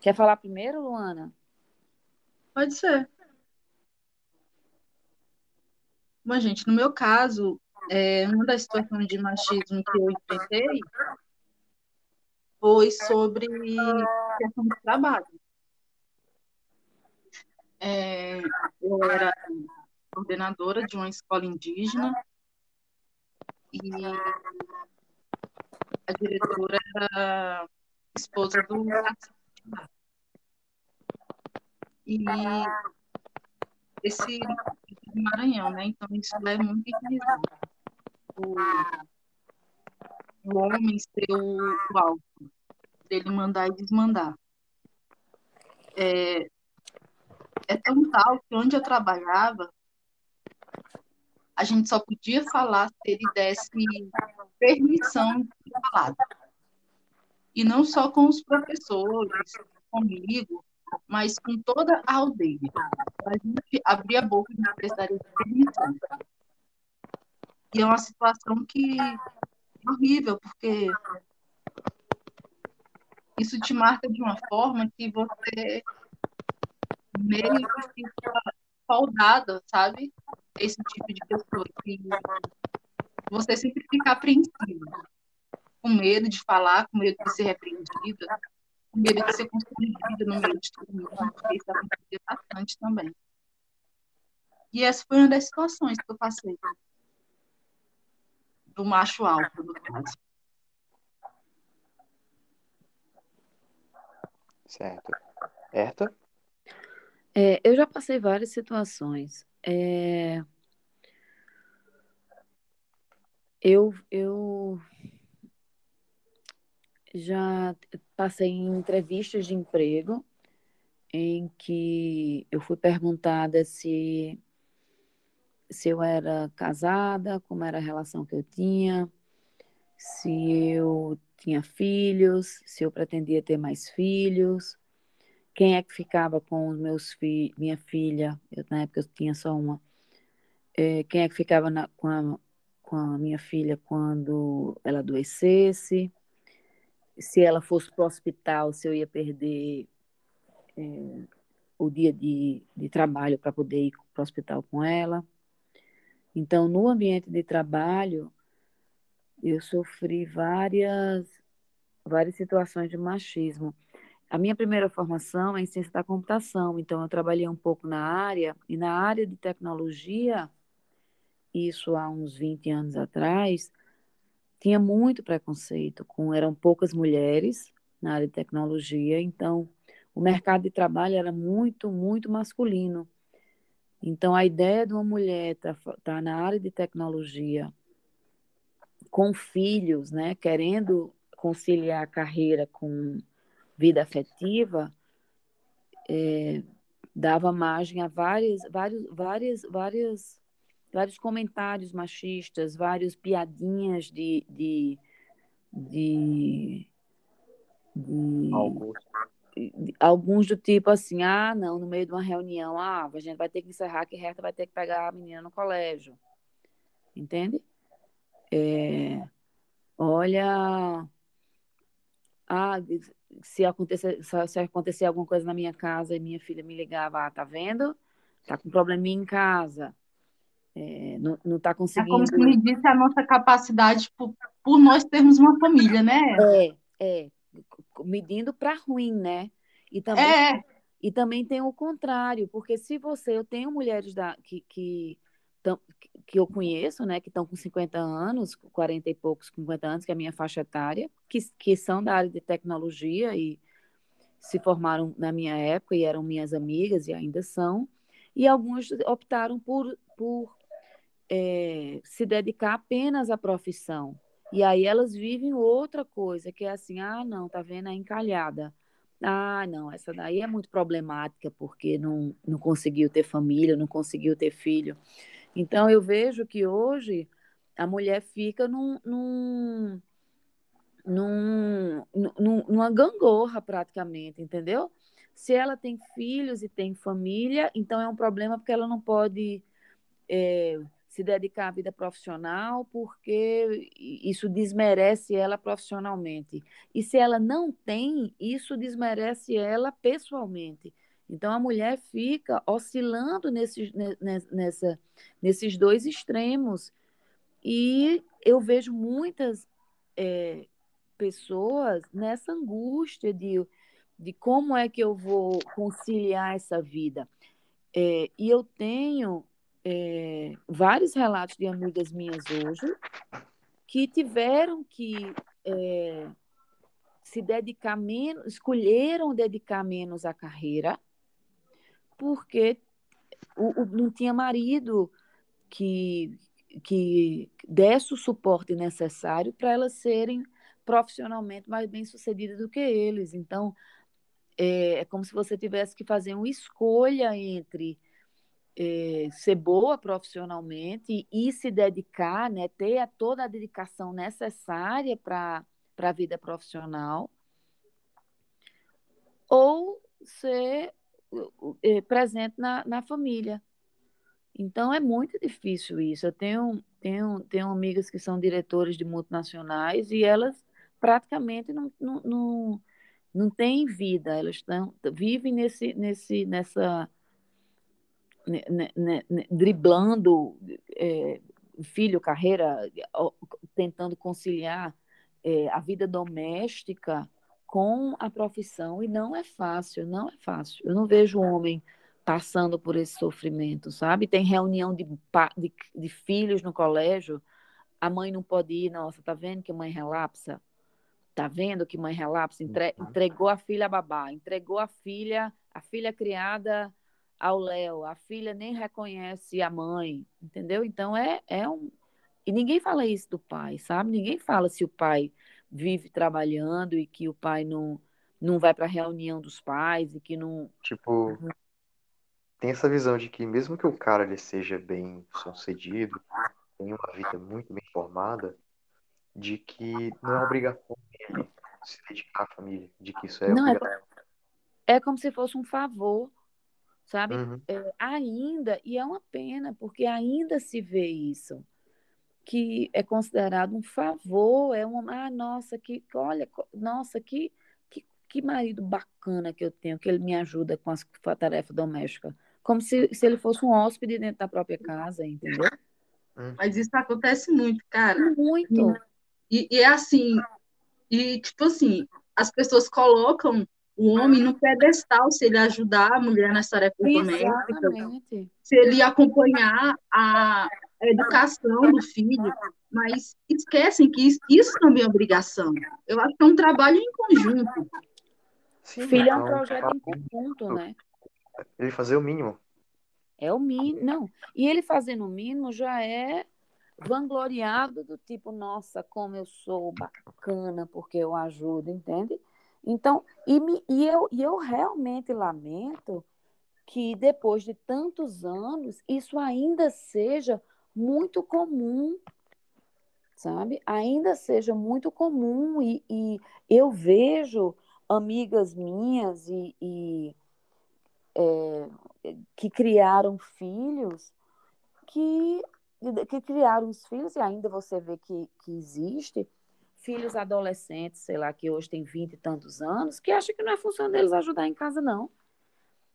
Quer falar primeiro, Luana? Pode ser. Bom, gente, no meu caso, é, uma das situações de machismo que eu enfrentei foi sobre questão de trabalho. É, eu era coordenadora de uma escola indígena e a diretora era esposa do e esse Maranhão, né? Então isso é muito enraizado. O, homem ser o, o alvo, dele mandar e desmandar. É, é tão tal que onde eu trabalhava, a gente só podia falar se ele desse permissão de falar. E não só com os professores, comigo, mas com toda a aldeia. A gente abrir a boca e precisaria de permissão. E é uma situação que é horrível, porque isso te marca de uma forma que você meio que fica soldado, sabe? Esse tipo de pessoa que você sempre fica apreensiva, com medo de falar, com medo de ser repreendida, com medo de ser constrangida no meio de todo mundo, isso aconteceu bastante também. E essa foi uma das situações que eu passei. Do macho alto, no caso. Certo. Herta? É, eu já passei várias situações. É, eu, eu já passei em entrevistas de emprego em que eu fui perguntada se, se eu era casada, como era a relação que eu tinha, se eu tinha filhos, se eu pretendia ter mais filhos, quem é que ficava com os meus filhos, minha filha, eu, na época eu tinha só uma, é, quem é que ficava na, com, a, com a minha filha quando ela adoecesse, se ela fosse para o hospital, se eu ia perder é, o dia de, de trabalho para poder ir para o hospital com ela. Então, no ambiente de trabalho, eu sofri várias, várias situações de machismo. A minha primeira formação é em ciência da computação, então eu trabalhei um pouco na área, e na área de tecnologia, isso há uns 20 anos atrás, tinha muito preconceito, com eram poucas mulheres na área de tecnologia, então o mercado de trabalho era muito, muito masculino. Então a ideia de uma mulher estar tá, tá na área de tecnologia com filhos, né, querendo conciliar a carreira com vida afetiva, é, dava margem a várias, vários, várias, várias vários comentários machistas, várias piadinhas de, de, de, de alguns do tipo assim, ah, não, no meio de uma reunião, ah, a gente vai ter que encerrar que Reta vai ter que pegar a menina no colégio. Entende? É, olha, ah, se acontecer, se acontecer alguma coisa na minha casa e minha filha me ligava, ah, tá vendo? Tá com probleminha em casa. É, não está conseguindo. É como se me disse a nossa capacidade por, por nós termos uma família, né? É, é. Medindo para ruim, né? E também, é. e também tem o contrário, porque se você, eu tenho mulheres da, que, que, que eu conheço, né, que estão com 50 anos, 40 e poucos, 50 anos, que é a minha faixa etária, que, que são da área de tecnologia e se formaram na minha época e eram minhas amigas e ainda são, e algumas optaram por, por é, se dedicar apenas à profissão. E aí elas vivem outra coisa, que é assim, ah, não, tá vendo a encalhada. Ah, não, essa daí é muito problemática, porque não, não conseguiu ter família, não conseguiu ter filho. Então, eu vejo que hoje a mulher fica num, num, num, num, numa gangorra, praticamente, entendeu? Se ela tem filhos e tem família, então é um problema porque ela não pode é, se dedicar à vida profissional, porque isso desmerece ela profissionalmente. E se ela não tem, isso desmerece ela pessoalmente. Então a mulher fica oscilando nesses, nessa, nesses dois extremos. E eu vejo muitas é, pessoas nessa angústia de, de como é que eu vou conciliar essa vida. É, e eu tenho é, vários relatos de amigas minhas hoje que tiveram que é, se dedicar menos, escolheram dedicar menos à carreira, porque o, o, não tinha marido que, que desse o suporte necessário para elas serem profissionalmente mais bem-sucedidas do que eles. Então, é, é como se você tivesse que fazer uma escolha entre é, ser boa profissionalmente e se dedicar, né, ter toda a dedicação necessária para a vida profissional, ou ser é, presente na, na família. Então é muito difícil isso. Eu tenho, tenho, tenho amigas que são diretores de multinacionais e elas praticamente não, não, não, não têm vida, elas tão, vivem nesse, nesse, nessa né, né, né, driblando é, filho, carreira, tentando conciliar é, a vida doméstica com a profissão e não é fácil, não é fácil. Eu não vejo homem passando por esse sofrimento, sabe? Tem reunião de, de, de filhos no colégio, a mãe não pode ir, nossa, tá vendo que mãe relapsa? Tá vendo que mãe relapsa? Entre, uhum. entregou a filha a babá, entregou a filha, a filha criada ao Léo, a filha nem reconhece a mãe, entendeu? Então é, é um. E ninguém fala isso do pai, sabe? Ninguém fala se o pai vive trabalhando e que o pai não, não vai para a reunião dos pais e que não. Tipo, tem essa visão de que mesmo que o cara ele seja bem sucedido, tenha uma vida muito bem formada, de que não é obrigação dele se dedicar à família, de que isso é não obrigação. É é como se fosse um favor, sabe? Uhum. É, ainda, e é uma pena, porque ainda se vê isso, que é considerado um favor, é uma, ah, nossa, que, olha, nossa, que, que, que marido bacana que eu tenho, que ele me ajuda com, as, com a tarefa doméstica. Como se, se ele fosse um hóspede dentro da própria casa, entendeu? Mas isso acontece muito, cara. Muito. E, e é assim, e tipo assim, as pessoas colocam o homem no pedestal se ele ajudar a mulher nas tarefas domésticas, se ele acompanhar a educação do filho, mas esquecem que isso, isso também é obrigação. Eu acho que é um trabalho em conjunto. Sim, Filho é um projeto em conjunto, né? Ele fazer o mínimo. É o mínimo. Não. E ele fazendo o mínimo já é vangloriado do tipo, nossa, como eu sou bacana porque eu ajudo, entende? Então, e, me, e, eu, e eu realmente lamento que depois de tantos anos isso ainda seja muito comum, sabe? Ainda seja muito comum e, e eu vejo amigas minhas e, e é, que criaram filhos que, que criaram os filhos, e ainda você vê que, que existe, filhos adolescentes, sei lá, que hoje têm 20 e tantos anos, que acham que não é função deles ajudar em casa, não.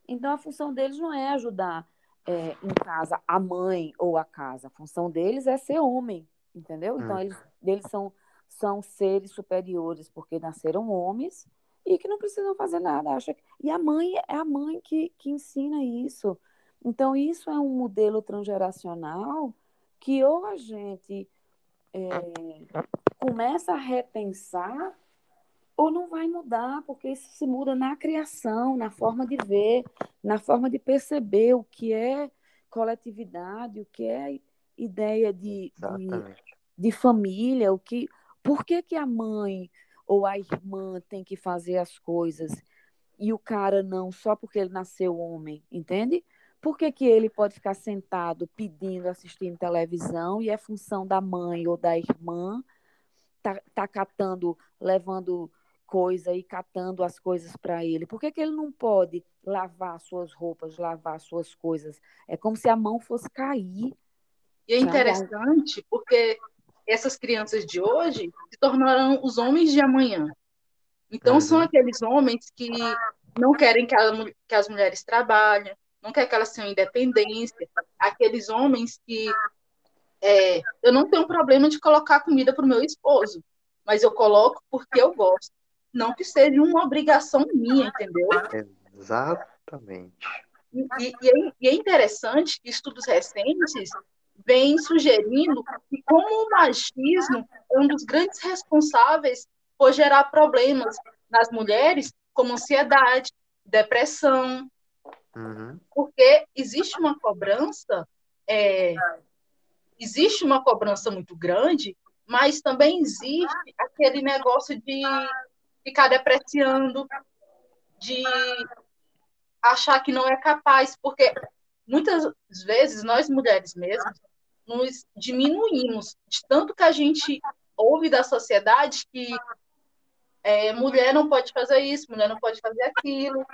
Então, a função deles não é ajudar é, em casa a mãe ou a casa. A função deles é ser homem, entendeu? Então, eles, eles são, são seres superiores porque nasceram homens e que não precisam fazer nada. Acha que... E a mãe é a mãe que, que ensina isso. Então, isso é um modelo transgeracional que ou a gente é, começa a repensar ou não vai mudar, porque isso se muda na criação, na forma de ver, na forma de perceber o que é coletividade, o que é ideia de, de, de, família, o que, por que, que a mãe ou a irmã tem que fazer as coisas e o cara não, só porque ele nasceu homem, entende? Por que, que ele pode ficar sentado pedindo, assistindo televisão e é função da mãe ou da irmã tá, tá catando, levando coisa e catando as coisas para ele? Por que, que ele não pode lavar suas roupas, lavar suas coisas? É como se a mão fosse cair. E é interessante porque essas crianças de hoje se tornarão os homens de amanhã. Então, uhum. são aqueles homens que não querem que, a, que, as mulheres trabalhem, não querem que elas tenham independência, aqueles homens que é, eu não tenho problema de colocar comida para o meu esposo, mas eu coloco porque eu gosto, não que seja uma obrigação minha, entendeu? Exatamente. E, e, é, e é interessante que estudos recentes vem sugerindo que como o machismo é um dos grandes responsáveis por gerar problemas nas mulheres, como ansiedade, depressão, uhum. porque existe uma cobrança, é, existe uma cobrança muito grande, mas também existe aquele negócio de ficar depreciando, de achar que não é capaz, porque muitas vezes nós mulheres mesmas nos diminuímos de tanto que a gente ouve da sociedade que é, mulher não pode fazer isso, mulher não pode fazer aquilo.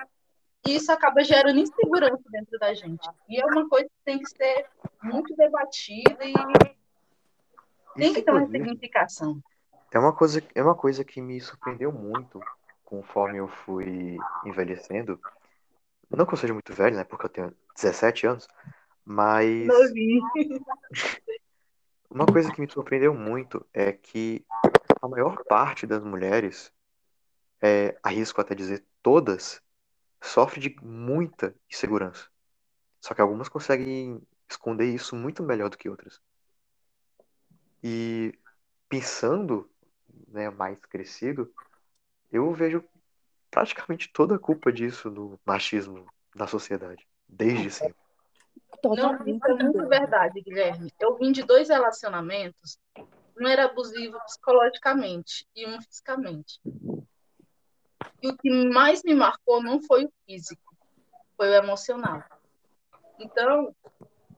E isso acaba gerando insegurança dentro da gente. E é uma coisa que tem que ser muito debatida e tem que ter uma significação. É uma coisa, é uma coisa que me surpreendeu muito conforme eu fui envelhecendo. Não que eu seja muito velho, né? Porque eu tenho 17 anos, mas. Uma coisa que me surpreendeu muito é que a maior parte das mulheres, é, arrisco até dizer todas, sofre de muita insegurança. Só que algumas conseguem esconder isso muito melhor do que outras. E pensando né, mais crescido, eu vejo praticamente toda a culpa disso no machismo da sociedade, desde sempre. Totalmente. Não, isso é muito verdade, Guilherme. Eu vim de dois relacionamentos. Um era abusivo psicologicamente e um fisicamente. E o que mais me marcou não foi o físico, foi o emocional. Então,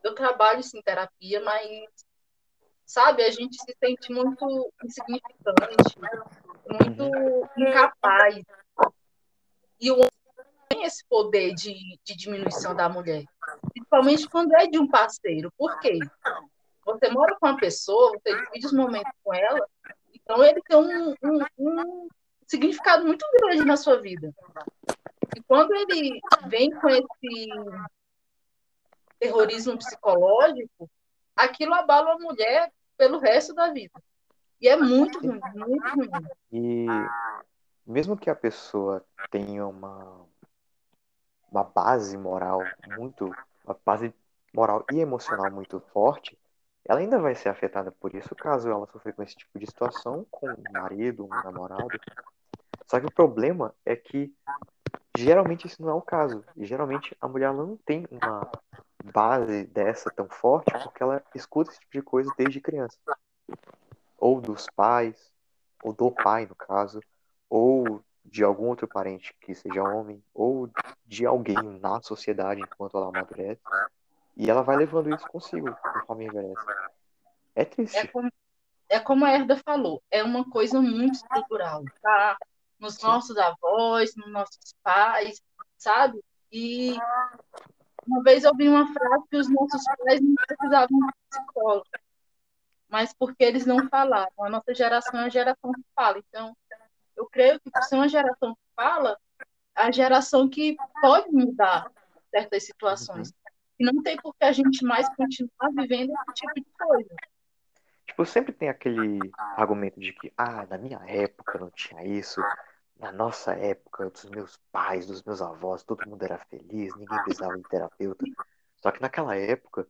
eu trabalho em terapia, mas, sabe, a gente se sente muito insignificante, muito incapaz. E o homem tem esse poder de, de diminuição da mulher. Principalmente quando é de um parceiro. Por quê? Você mora com uma pessoa, você divide os momentos com ela, então ele tem um, um, um significado muito grande na sua vida. E quando ele vem com esse terrorismo psicológico, aquilo abala a mulher pelo resto da vida. E é muito ruim, muito ruim. E mesmo que a pessoa tenha uma, uma base moral muito, uma base moral e emocional muito forte, ela ainda vai ser afetada por isso caso ela sofra com esse tipo de situação com um marido, um namorado. Só que o problema é que geralmente isso não é o caso. Geralmente a mulher não tem uma base dessa tão forte porque ela escuta esse tipo de coisa desde criança. Ou dos pais, ou do pai, no caso, ou de algum outro parente que seja homem, ou de alguém na sociedade enquanto ela amadurece. E ela vai levando isso consigo conforme envelhece. É triste. É como, é como a Herda falou, é uma coisa muito estrutural, tá? Nos Sim. nossos avós, nos nossos pais, sabe? E uma vez eu vi uma frase que os nossos pais não precisavam de psicólogo, mas porque eles não falaram. A nossa geração é a geração que fala. Então, eu creio que por ser uma geração que fala, a geração que pode mudar certas situações. Uhum. E não tem por que a gente mais continuar vivendo esse tipo de coisa. Tipo, sempre tem aquele argumento de que, ah, na minha época não tinha isso, na nossa época, dos meus pais, dos meus avós, todo mundo era feliz, ninguém precisava de terapeuta. Só que naquela época,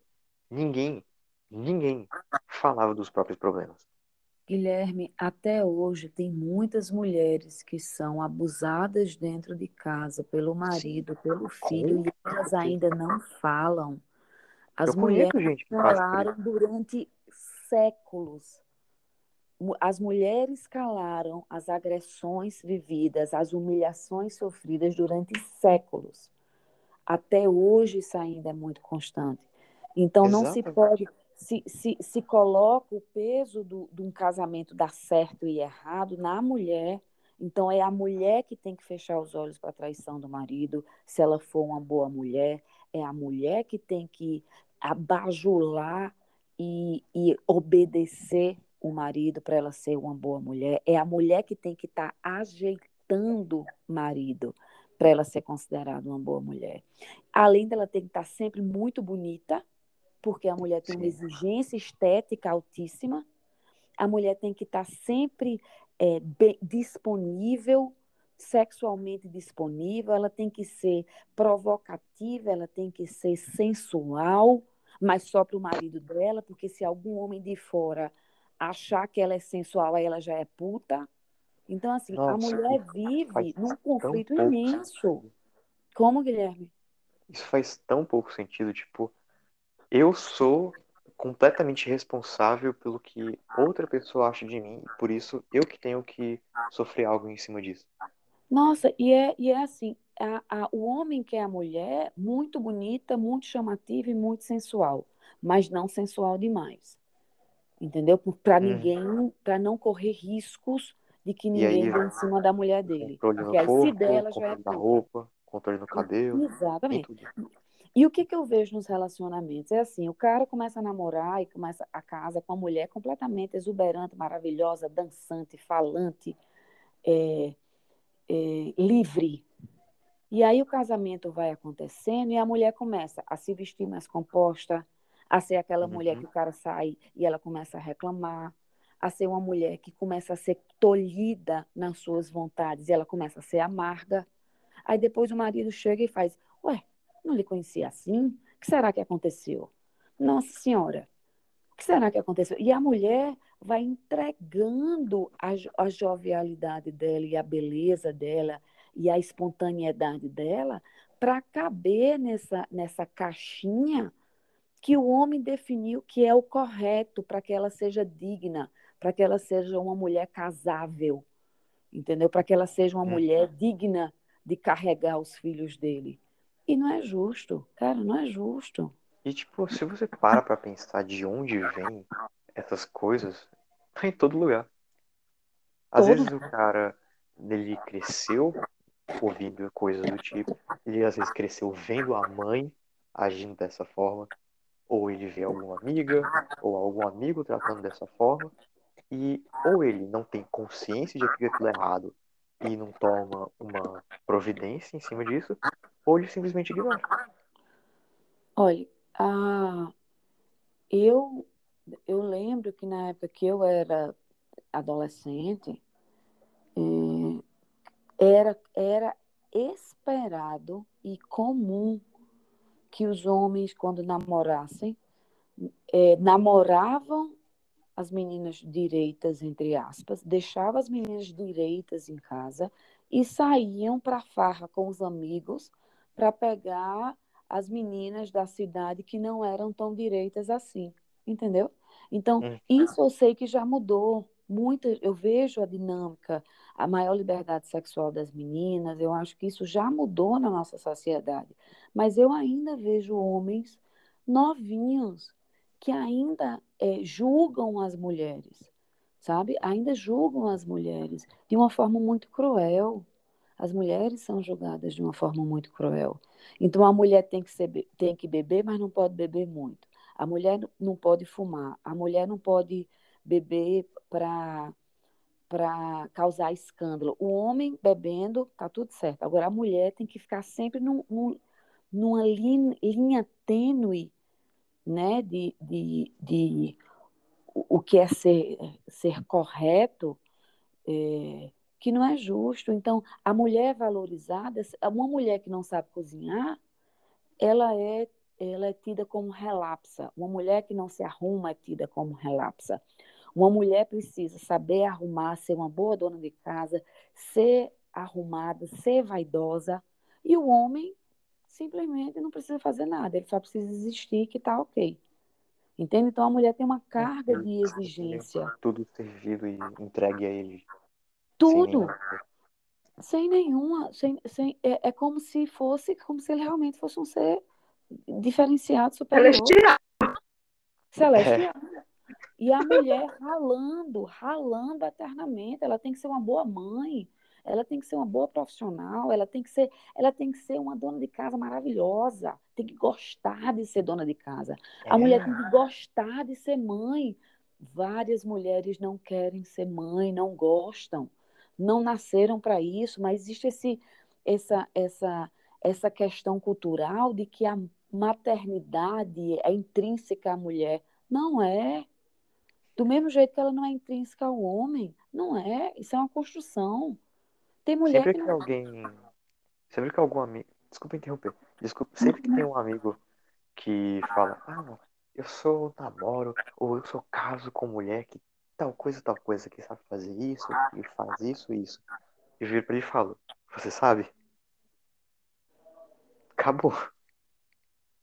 ninguém, ninguém falava dos próprios problemas. Guilherme, até hoje tem muitas mulheres que são abusadas dentro de casa pelo marido, pelo filho, e elas ainda não falam. As mulheres falaram durante séculos. As mulheres calaram as agressões vividas, as humilhações sofridas durante séculos. Até hoje isso ainda é muito constante. Então Exatamente. não se pode se, se, se coloca o peso do, de um casamento dar certo e errado na mulher. Então, é a mulher que tem que fechar os olhos para a traição do marido, se ela for uma boa mulher. É a mulher que tem que abajular e, e obedecer o marido para ela ser uma boa mulher. É a mulher que tem que estar tá ajeitando marido para ela ser considerada uma boa mulher. Além dela ter que estar tá sempre muito bonita, porque a mulher tem uma exigência estética altíssima, a mulher tem que estar sempre é, bem, disponível, sexualmente disponível, ela tem que ser provocativa, ela tem que ser sensual, mas só para o marido dela, porque se algum homem de fora achar que ela é sensual, aí ela já é puta. Então, assim, Nossa, a mulher vive num conflito imenso. Como, Guilherme? Isso faz tão pouco sentido, tipo, eu sou completamente responsável pelo que outra pessoa acha de mim, por isso eu que tenho que sofrer algo em cima disso. Nossa, e é, e é assim, a, a, o homem que é a mulher, muito bonita, muito chamativa e muito sensual, mas não sensual demais. Entendeu? Para hum. ninguém, para não correr riscos de que ninguém vem em cima da mulher dele. Controle Porque no corpo, se dela já é da roupa, controle no cabelo. Exatamente. E o que, que eu vejo nos relacionamentos? É assim, o cara começa a namorar e começa a casa com uma mulher completamente exuberante, maravilhosa, dançante, falante, é, é, livre. E aí o casamento vai acontecendo e a mulher começa a se vestir mais composta, a ser aquela uhum. mulher que o cara sai e ela começa a reclamar, a ser uma mulher que começa a ser tolhida nas suas vontades e ela começa a ser amarga. Aí depois o marido chega e faz, ué, não lhe conhecia assim? O que será que aconteceu? Nossa Senhora, o que será que aconteceu? E a mulher vai entregando a, a jovialidade dela e a beleza dela e a espontaneidade dela para caber nessa, nessa caixinha que o homem definiu que é o correto para que ela seja digna, para que ela seja uma mulher casável, entendeu? Para que ela seja uma uhum. mulher digna de carregar os filhos dele. E não é justo, cara, não é justo. E tipo, se você para pra pensar de onde vem essas coisas, tá em todo lugar. Às todo vezes o cara, ele cresceu ouvindo coisas do tipo. Ele às vezes cresceu vendo a mãe agindo dessa forma, ou ele vê alguma amiga ou algum amigo tratando dessa forma, e ou ele não tem consciência de que aquilo é errado e não toma uma providência em cima disso, ou ele simplesmente ignora. Olha, a... eu, eu lembro que na época que eu era adolescente, eh, era, era esperado e comum que os homens, quando namorassem, é, namoravam as meninas direitas, entre aspas, deixavam as meninas direitas em casa e saíam para farra com os amigos para pegar as meninas da cidade que não eram tão direitas assim, entendeu? Então, hum. isso eu sei que já mudou muito, eu vejo a dinâmica, a maior liberdade sexual das meninas, eu acho que isso já mudou na nossa sociedade. Mas eu ainda vejo homens novinhos que ainda é, julgam as mulheres, sabe? Ainda julgam as mulheres de uma forma muito cruel. As mulheres são julgadas de uma forma muito cruel. Então a mulher tem que, ser, tem que beber, mas não pode beber muito. A mulher não pode fumar. A mulher não pode beber para para causar escândalo. O homem bebendo, tá tudo certo. Agora a mulher tem que ficar sempre num, num, numa linha, linha tênue, né, de, de, de o que é ser, ser correto, é, que não é justo. Então, a mulher valorizada, uma mulher que não sabe cozinhar, ela é, ela é tida como relapsa. Uma mulher que não se arruma é tida como relapsa. Uma mulher precisa saber arrumar, ser uma boa dona de casa, ser arrumada, ser vaidosa. E o homem simplesmente não precisa fazer nada, ele só precisa existir que está ok. Entende? Então a mulher tem uma carga de exigência. Tudo servido e entregue a ele. Tudo. Sem nenhuma. Sem, sem, é, é como se fosse, como se ele realmente fosse um ser diferenciado, superior. Celestial. Celestial. É. E a mulher ralando, ralando eternamente. Ela tem que ser uma boa mãe, ela tem que ser uma boa profissional, ela tem que ser, ela tem que ser uma dona de casa maravilhosa, tem que gostar de ser dona de casa. É. A mulher tem que gostar de ser mãe. Várias mulheres não querem ser mãe, não gostam, não nasceram para isso, mas existe esse, essa, essa, essa questão cultural de que a maternidade é intrínseca à mulher. Não é. Do mesmo jeito que ela não é intrínseca ao homem, não é. Isso é uma construção. Tem mulher sempre que, que alguém. Sempre que algum amigo. Desculpa interromper. Desculpa. Sempre que tem um amigo que fala, ah, eu sou namoro, ou eu sou caso com mulher que tal coisa, tal coisa, que sabe fazer isso, e faz isso, isso. E viro pra ele e falo, você sabe? Acabou.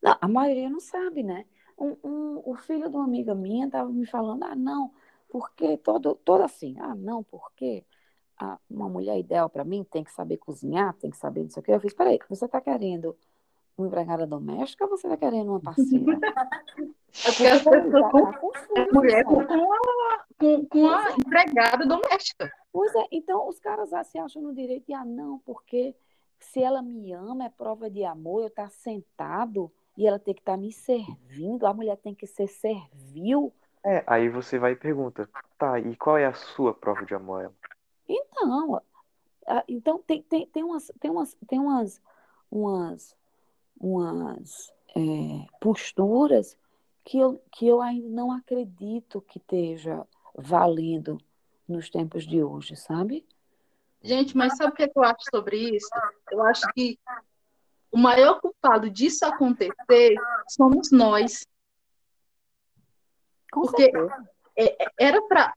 Não, a maioria não sabe, né? Um, um, o filho de uma amiga minha estava me falando, ah, não, porque todo, todo assim, ah, não, porque uma mulher ideal para mim tem que saber cozinhar, tem que saber isso aqui. Eu fiz, peraí, você está querendo uma empregada doméstica ou você está querendo uma parceira? É porque as pessoas com a mulher com a, com, com a empregada doméstica. Pois é, então os caras ah, se acham no direito de, ah, não, porque se ela me ama, é prova de amor, eu estar tá sentado e ela tem que estar tá me servindo, a mulher tem que ser servil. É, aí você vai e pergunta, tá, e qual é a sua prova de amor? Então, então tem, tem, tem umas, tem umas, tem umas, umas, umas é, posturas que eu, que eu ainda não acredito que esteja valendo nos tempos de hoje, sabe? Gente, mas sabe o que, é que eu acho sobre isso? Eu acho que o maior culpado disso acontecer somos nós. Com Porque é, é, era para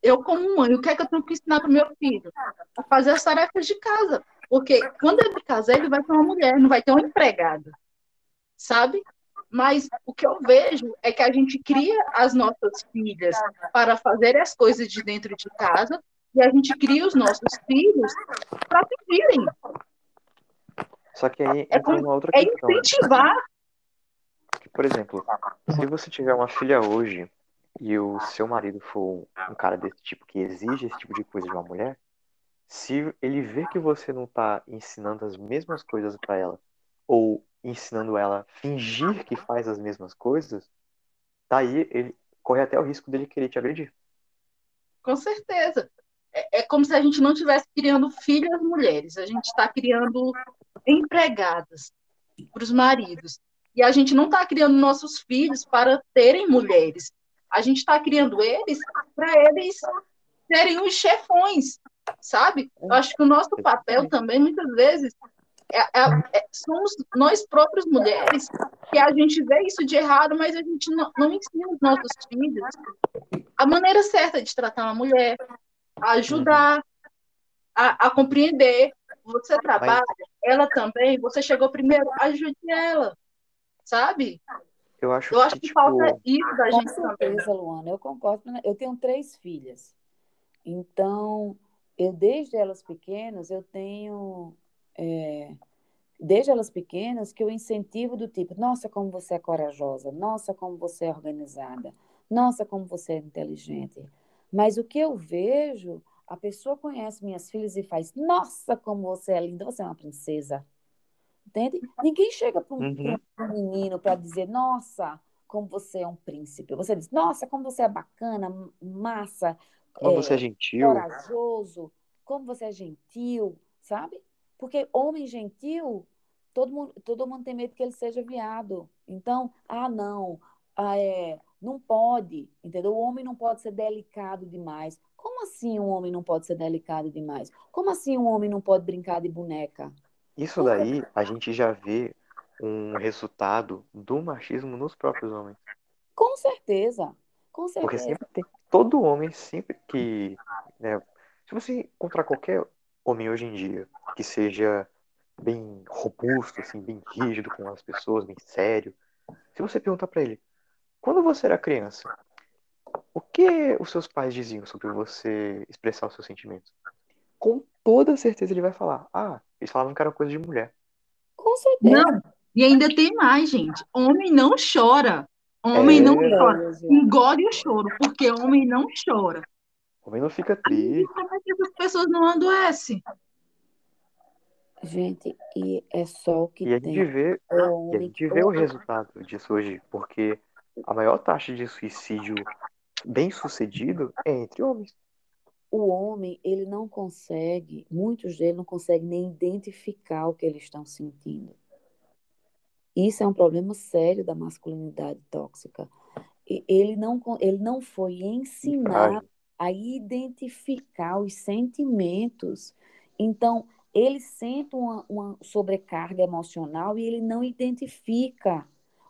eu como mãe, o que é que eu tenho que ensinar para o meu filho? A fazer as tarefas de casa. Porque quando ele casar, ele vai ter uma mulher, não vai ter uma empregada. Sabe? Mas o que eu vejo é que a gente cria as nossas filhas para fazer as coisas de dentro de casa e a gente cria os nossos filhos para pedirem. Só que aí é, entra uma outra é questão. É incentivar. Por exemplo, se você tiver uma filha hoje e o seu marido for um cara desse tipo que exige esse tipo de coisa de uma mulher, se ele vê que você não tá ensinando as mesmas coisas para ela, ou ensinando ela a fingir que faz as mesmas coisas, daí ele corre até o risco dele querer te agredir. Com certeza. É, é como se a gente não estivesse criando filhas mulheres, a gente está criando empregadas para os maridos. E a gente não está criando nossos filhos para terem mulheres. A gente está criando eles para eles serem os chefões, sabe? Eu acho que o nosso papel também, muitas vezes, é, é, é, somos nós próprias mulheres que a gente vê isso de errado, mas a gente não, não ensina os nossos filhos a maneira certa de tratar uma mulher, a ajudar, a, a compreender. Você trabalha. Ela também, você chegou primeiro, ajude ela, sabe? Eu acho, eu acho que, que tipo... falta isso da Com gente certeza, também. Luana, eu concordo. Eu tenho três filhas. Então, eu desde elas pequenas, eu tenho é, desde elas pequenas que eu incentivo do tipo, nossa, como você é corajosa, nossa, como você é organizada, nossa, como você é inteligente. Mas o que eu vejo, a pessoa conhece minhas filhas e faz, nossa, como você é linda, você é uma princesa. Entende? Ninguém chega para um, Uhum. um menino para dizer, nossa, como você é um príncipe. Você diz, nossa, como você é bacana, massa, Como você é é, gentil. corajoso, como você é gentil, sabe? Porque homem gentil, todo mundo, todo mundo tem medo que ele seja viado. Então, ah, não, ah, é, não pode, entendeu? O homem não pode ser delicado demais. Como assim um homem não pode ser delicado demais? Como assim um homem não pode brincar de boneca? Isso daí a gente já vê um resultado do machismo nos próprios homens. Com certeza, com Porque certeza. sempre tem. Todo homem, sempre que. né, se você encontrar qualquer homem hoje em dia que seja bem robusto, assim, bem rígido com as pessoas, bem sério, se você perguntar pra ele, quando você era criança, o que os seus pais diziam sobre você expressar os seus sentimentos? Com toda certeza ele vai falar, ah, eles falavam que era coisa de mulher. Com certeza. Não, e ainda tem mais, gente. Homem não chora. Homem não É. chora. Engole o choro, porque homem não chora. Homem não fica triste. como é que essas pessoas não adoecem? Gente, e é só o que E a tem. gente vê, É e a gente vê o resultado disso hoje, porque a maior taxa de suicídio bem sucedido é entre homens. o homem, ele não consegue, muitos deles não conseguem nem identificar o que eles estão sentindo. Isso é um problema sério da masculinidade tóxica. Ele não, ele não foi ensinado a identificar os sentimentos. Então, ele sente uma, uma sobrecarga emocional e ele não identifica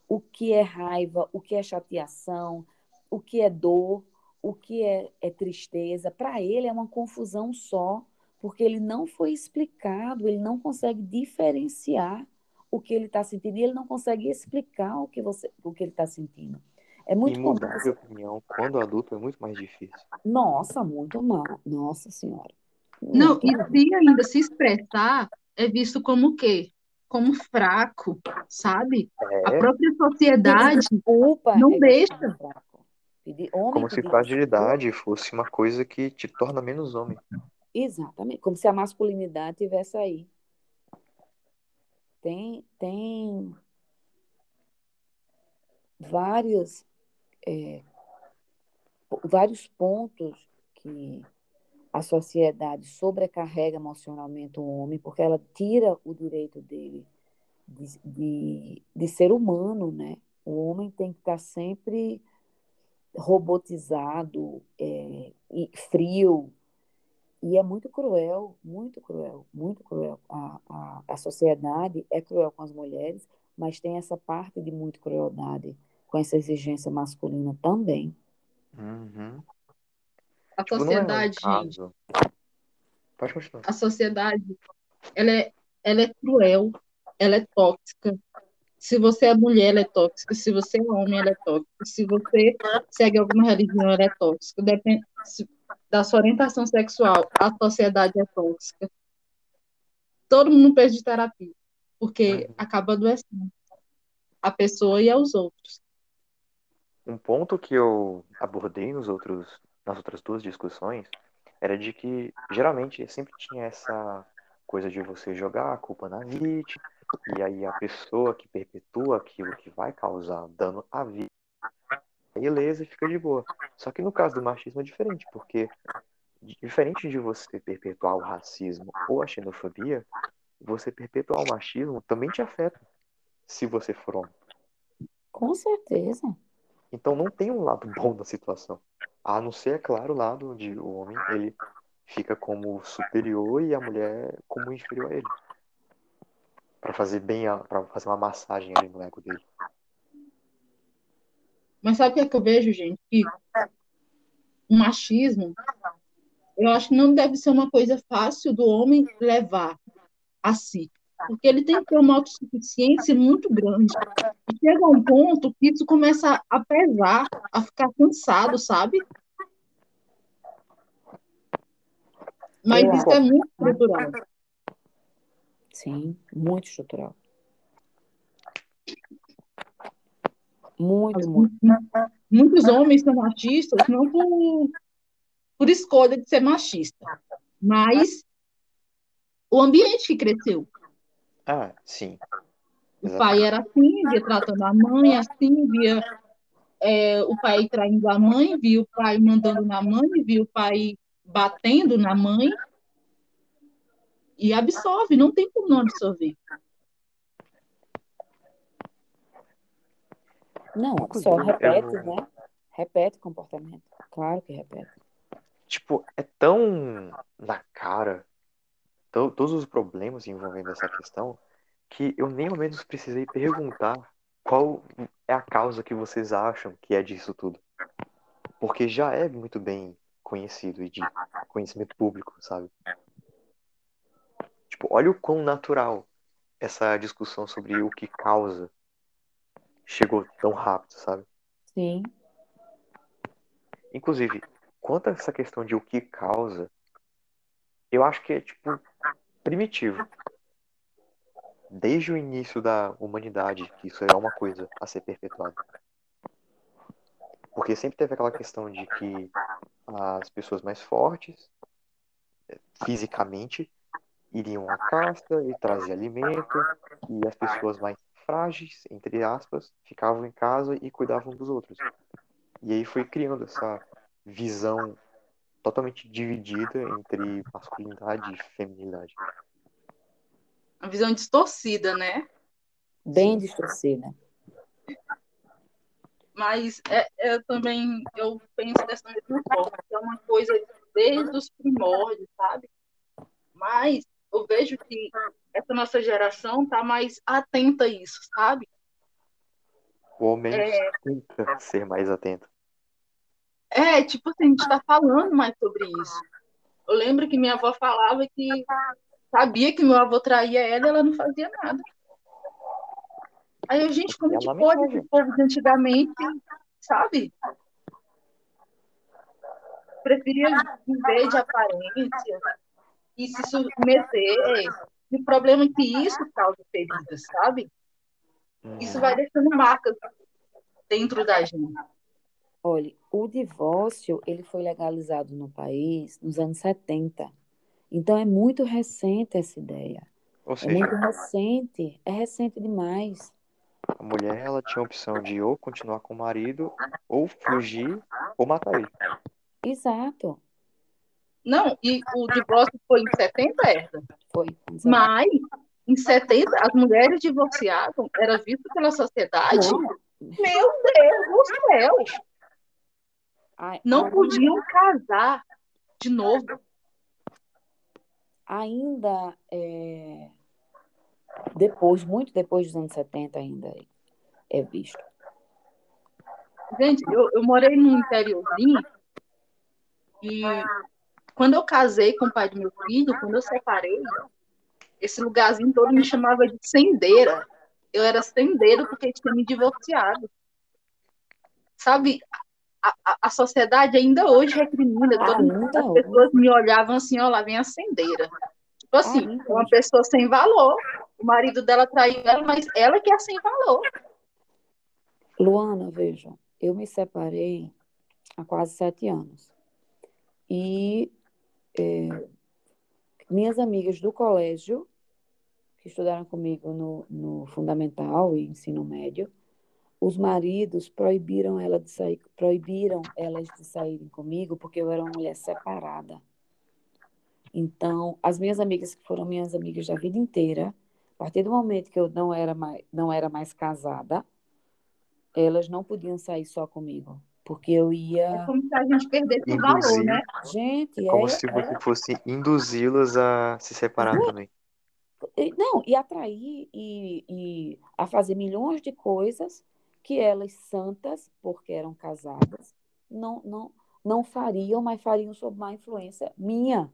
o que é raiva, o que é chateação, o que é dor, o que é, é tristeza. Para ele é uma confusão só, porque ele não foi explicado, ele não consegue diferenciar o que ele está sentindo e ele não consegue explicar o que, você, o que ele está sentindo. É E muito comum. mudar de opinião quando adulto é muito mais difícil. Nossa, muito mal. Nossa Senhora. Não, Muito e mal. se ainda se expressar, é visto como o quê? Como fraco, sabe? A É, própria Pedir sociedade desculpa não é deixa. fraco. Pedir, homem como se pedir desculpa, fragilidade fosse uma coisa que te torna menos homem. exatamente, como se a masculinidade tivesse aí. Tem, tem vários, é, vários pontos que a sociedade sobrecarrega emocionalmente o homem, porque ela tira o direito dele de, de, de ser humano, né? O homem tem que estar sempre robotizado, é, e frio, e é muito cruel, muito cruel, muito cruel. A, a, a sociedade é cruel com as mulheres, mas tem essa parte de muito crueldade com essa exigência masculina também. Uhum. A Tipo, é um sociedade, gente, caso. Pode continuar. a sociedade, ela é, ela é cruel, ela é tóxica. Se você é mulher, ela é tóxica. Se você é homem, ela é tóxica. Se você segue alguma religião, ela é tóxica. Depende da sua orientação sexual, a sociedade é tóxica. Todo mundo perde terapia, porque Uhum. acaba adoecendo a pessoa e aos outros. Um ponto que eu abordei nos outros, nas outras duas discussões era de que geralmente sempre tinha essa coisa de você jogar a culpa na vítima, e aí a pessoa que perpetua aquilo que vai causar dano à vida, beleza, fica de boa. Só que no caso do machismo é diferente, porque diferente de você perpetuar o racismo ou a xenofobia, você perpetuar o machismo também te afeta se você for homem. Com certeza. Então não tem um lado bom da situação. A não ser, é claro, o lado onde o homem ele fica como superior e a mulher como inferior a ele. Para fazer bem, para fazer uma massagem ali no ego dele. Mas sabe o que, é que eu vejo, gente? Que o machismo, eu acho que não deve ser uma coisa fácil do homem levar a si. Porque ele tem que ter uma autossuficiência muito grande. E chega um ponto que isso começa a pesar, a ficar cansado, sabe? Mas Eu isso é muito estrutural. Sim, muito estrutural. Muito, muito. Muitos homens são machistas não por, por escolha de ser machista, mas o ambiente que cresceu. Ah, sim. O pai era assim, via tratando a mãe assim, via é, o pai traindo a mãe, via o pai mandando na mãe, via o pai batendo na mãe. E absorve, não tem como não absorver. Não, só repete, né? Repete o comportamento. Claro que repete. Tipo, é tão na cara to- todos os problemas envolvendo essa questão que eu nem ao menos precisei perguntar qual é a causa que vocês acham que é disso tudo. Porque já é muito bem conhecido e de conhecimento público, sabe? Tipo, olha o quão natural essa discussão sobre o que causa chegou tão rápido, sabe? Sim. Inclusive, quanto a essa questão de o que causa, eu acho que é, tipo, primitivo. Desde o início da humanidade, que isso é uma coisa a ser perpetuada. Porque sempre teve aquela questão de que as pessoas mais fortes, fisicamente, iriam à caça e trazer alimento, e as pessoas mais frágeis, entre aspas, ficavam em casa e cuidavam dos outros. E aí foi criando essa visão totalmente dividida entre masculinidade e feminilidade. Uma visão distorcida, né? Bem distorcida. Mas é, eu também eu penso dessa mesma forma, que é uma coisa desde os primórdios, sabe? Mas eu vejo que essa nossa geração está mais atenta a isso, sabe? O homem É. tenta ser mais atento. É, tipo assim, a gente está falando mais sobre isso. Eu lembro que minha avó falava que sabia que meu avô traía ela e ela não fazia nada. Aí a gente, como É que pode esse povo de antigamente, sabe? Preferia viver de aparência e se submeter. E o problema é que isso causa feridas, sabe? Isso vai deixando marcas dentro da gente. Olha, o divórcio, ele foi legalizado no país nos anos 70. Então é muito recente essa ideia. Ou É muito seja, recente, é recente demais. a mulher ela tinha a opção de ou continuar com o marido, ou fugir, ou matar ele. Exato. Não, e o divórcio foi em 70, Herda. Foi. anos Mas, em 70, as mulheres divorciadas era visto pela sociedade. Não. Meu Deus do céu! Ai, Não ai, podiam casar de novo. ainda é, depois, muito depois dos anos 70 ainda é visto. Gente, eu, eu morei num interiorzinho e quando eu casei com o pai do meu filho, quando eu separei, esse lugarzinho todo me chamava de sendeira. Eu era sendeiro porque tinha me divorciado. Sabe, a, a, a sociedade ainda hoje recrimina. Todo mundo, as pessoas me olhavam assim, ó, lá vem a sendeira. Tipo assim, Ainda uma pessoa sem valor. O marido dela traiu ela, mas ela que é sem valor. Luana, veja, eu me separei há quase sete anos. E é, minhas amigas do colégio, que estudaram comigo no, no fundamental e ensino médio, os maridos proibiram ela de sair, proibiram elas de saírem comigo porque eu era uma mulher separada. Então, as minhas amigas que foram minhas amigas da vida inteira, a partir do momento que eu não era mais, não era mais casada, elas não podiam sair só comigo, porque eu ia. É como se a gente perdesse o valor, né? Gente, Como é, se você é- fosse induzi-las a se separar Uhum. também. não, e atrair e, e a fazer milhões de coisas que elas santas, porque eram casadas, não não não fariam, mas fariam sob má influência minha.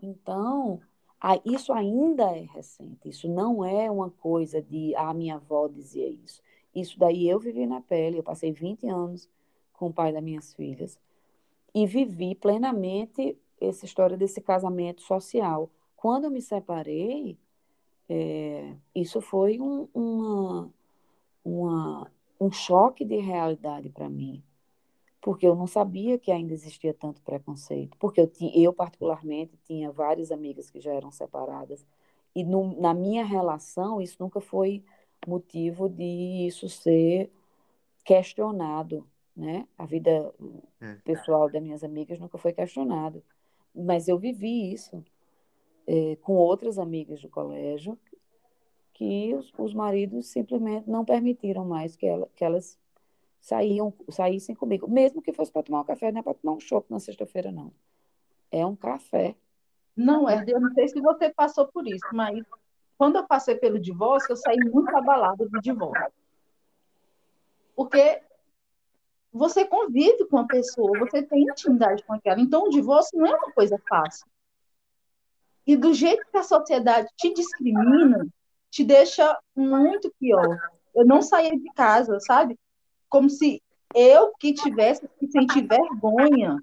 Então, a- isso ainda é recente. Isso não é uma coisa de a minha avó dizia isso. Isso daí eu vivi na pele. Eu passei 20 anos com o pai das minhas filhas e vivi plenamente essa história desse casamento social. Quando eu me separei, é, isso foi um, uma, uma, um choque de realidade para mim, porque eu não sabia que ainda existia tanto preconceito, porque eu, eu particularmente tinha várias amigas que já eram separadas e no, na minha relação isso nunca foi motivo de isso ser questionado, né? A vida Hum. pessoal das minhas amigas nunca foi questionado, mas eu vivi isso eh, com outras amigas do colégio que os, os maridos simplesmente não permitiram mais que, ela, que elas saíam, saíssem comigo, mesmo que fosse para tomar um café, não é para tomar um chopp na sexta-feira, não. É um café. Não, Herder, eu não sei se você passou por isso, mas quando eu passei pelo divórcio, eu saí muito abalada do divórcio. Porque você convive com a pessoa, você tem intimidade com aquela. Então, o divórcio não é uma coisa fácil. E do jeito que a sociedade te discrimina, te deixa muito pior. Eu não saía de casa, sabe? Como se eu que tivesse que sentir vergonha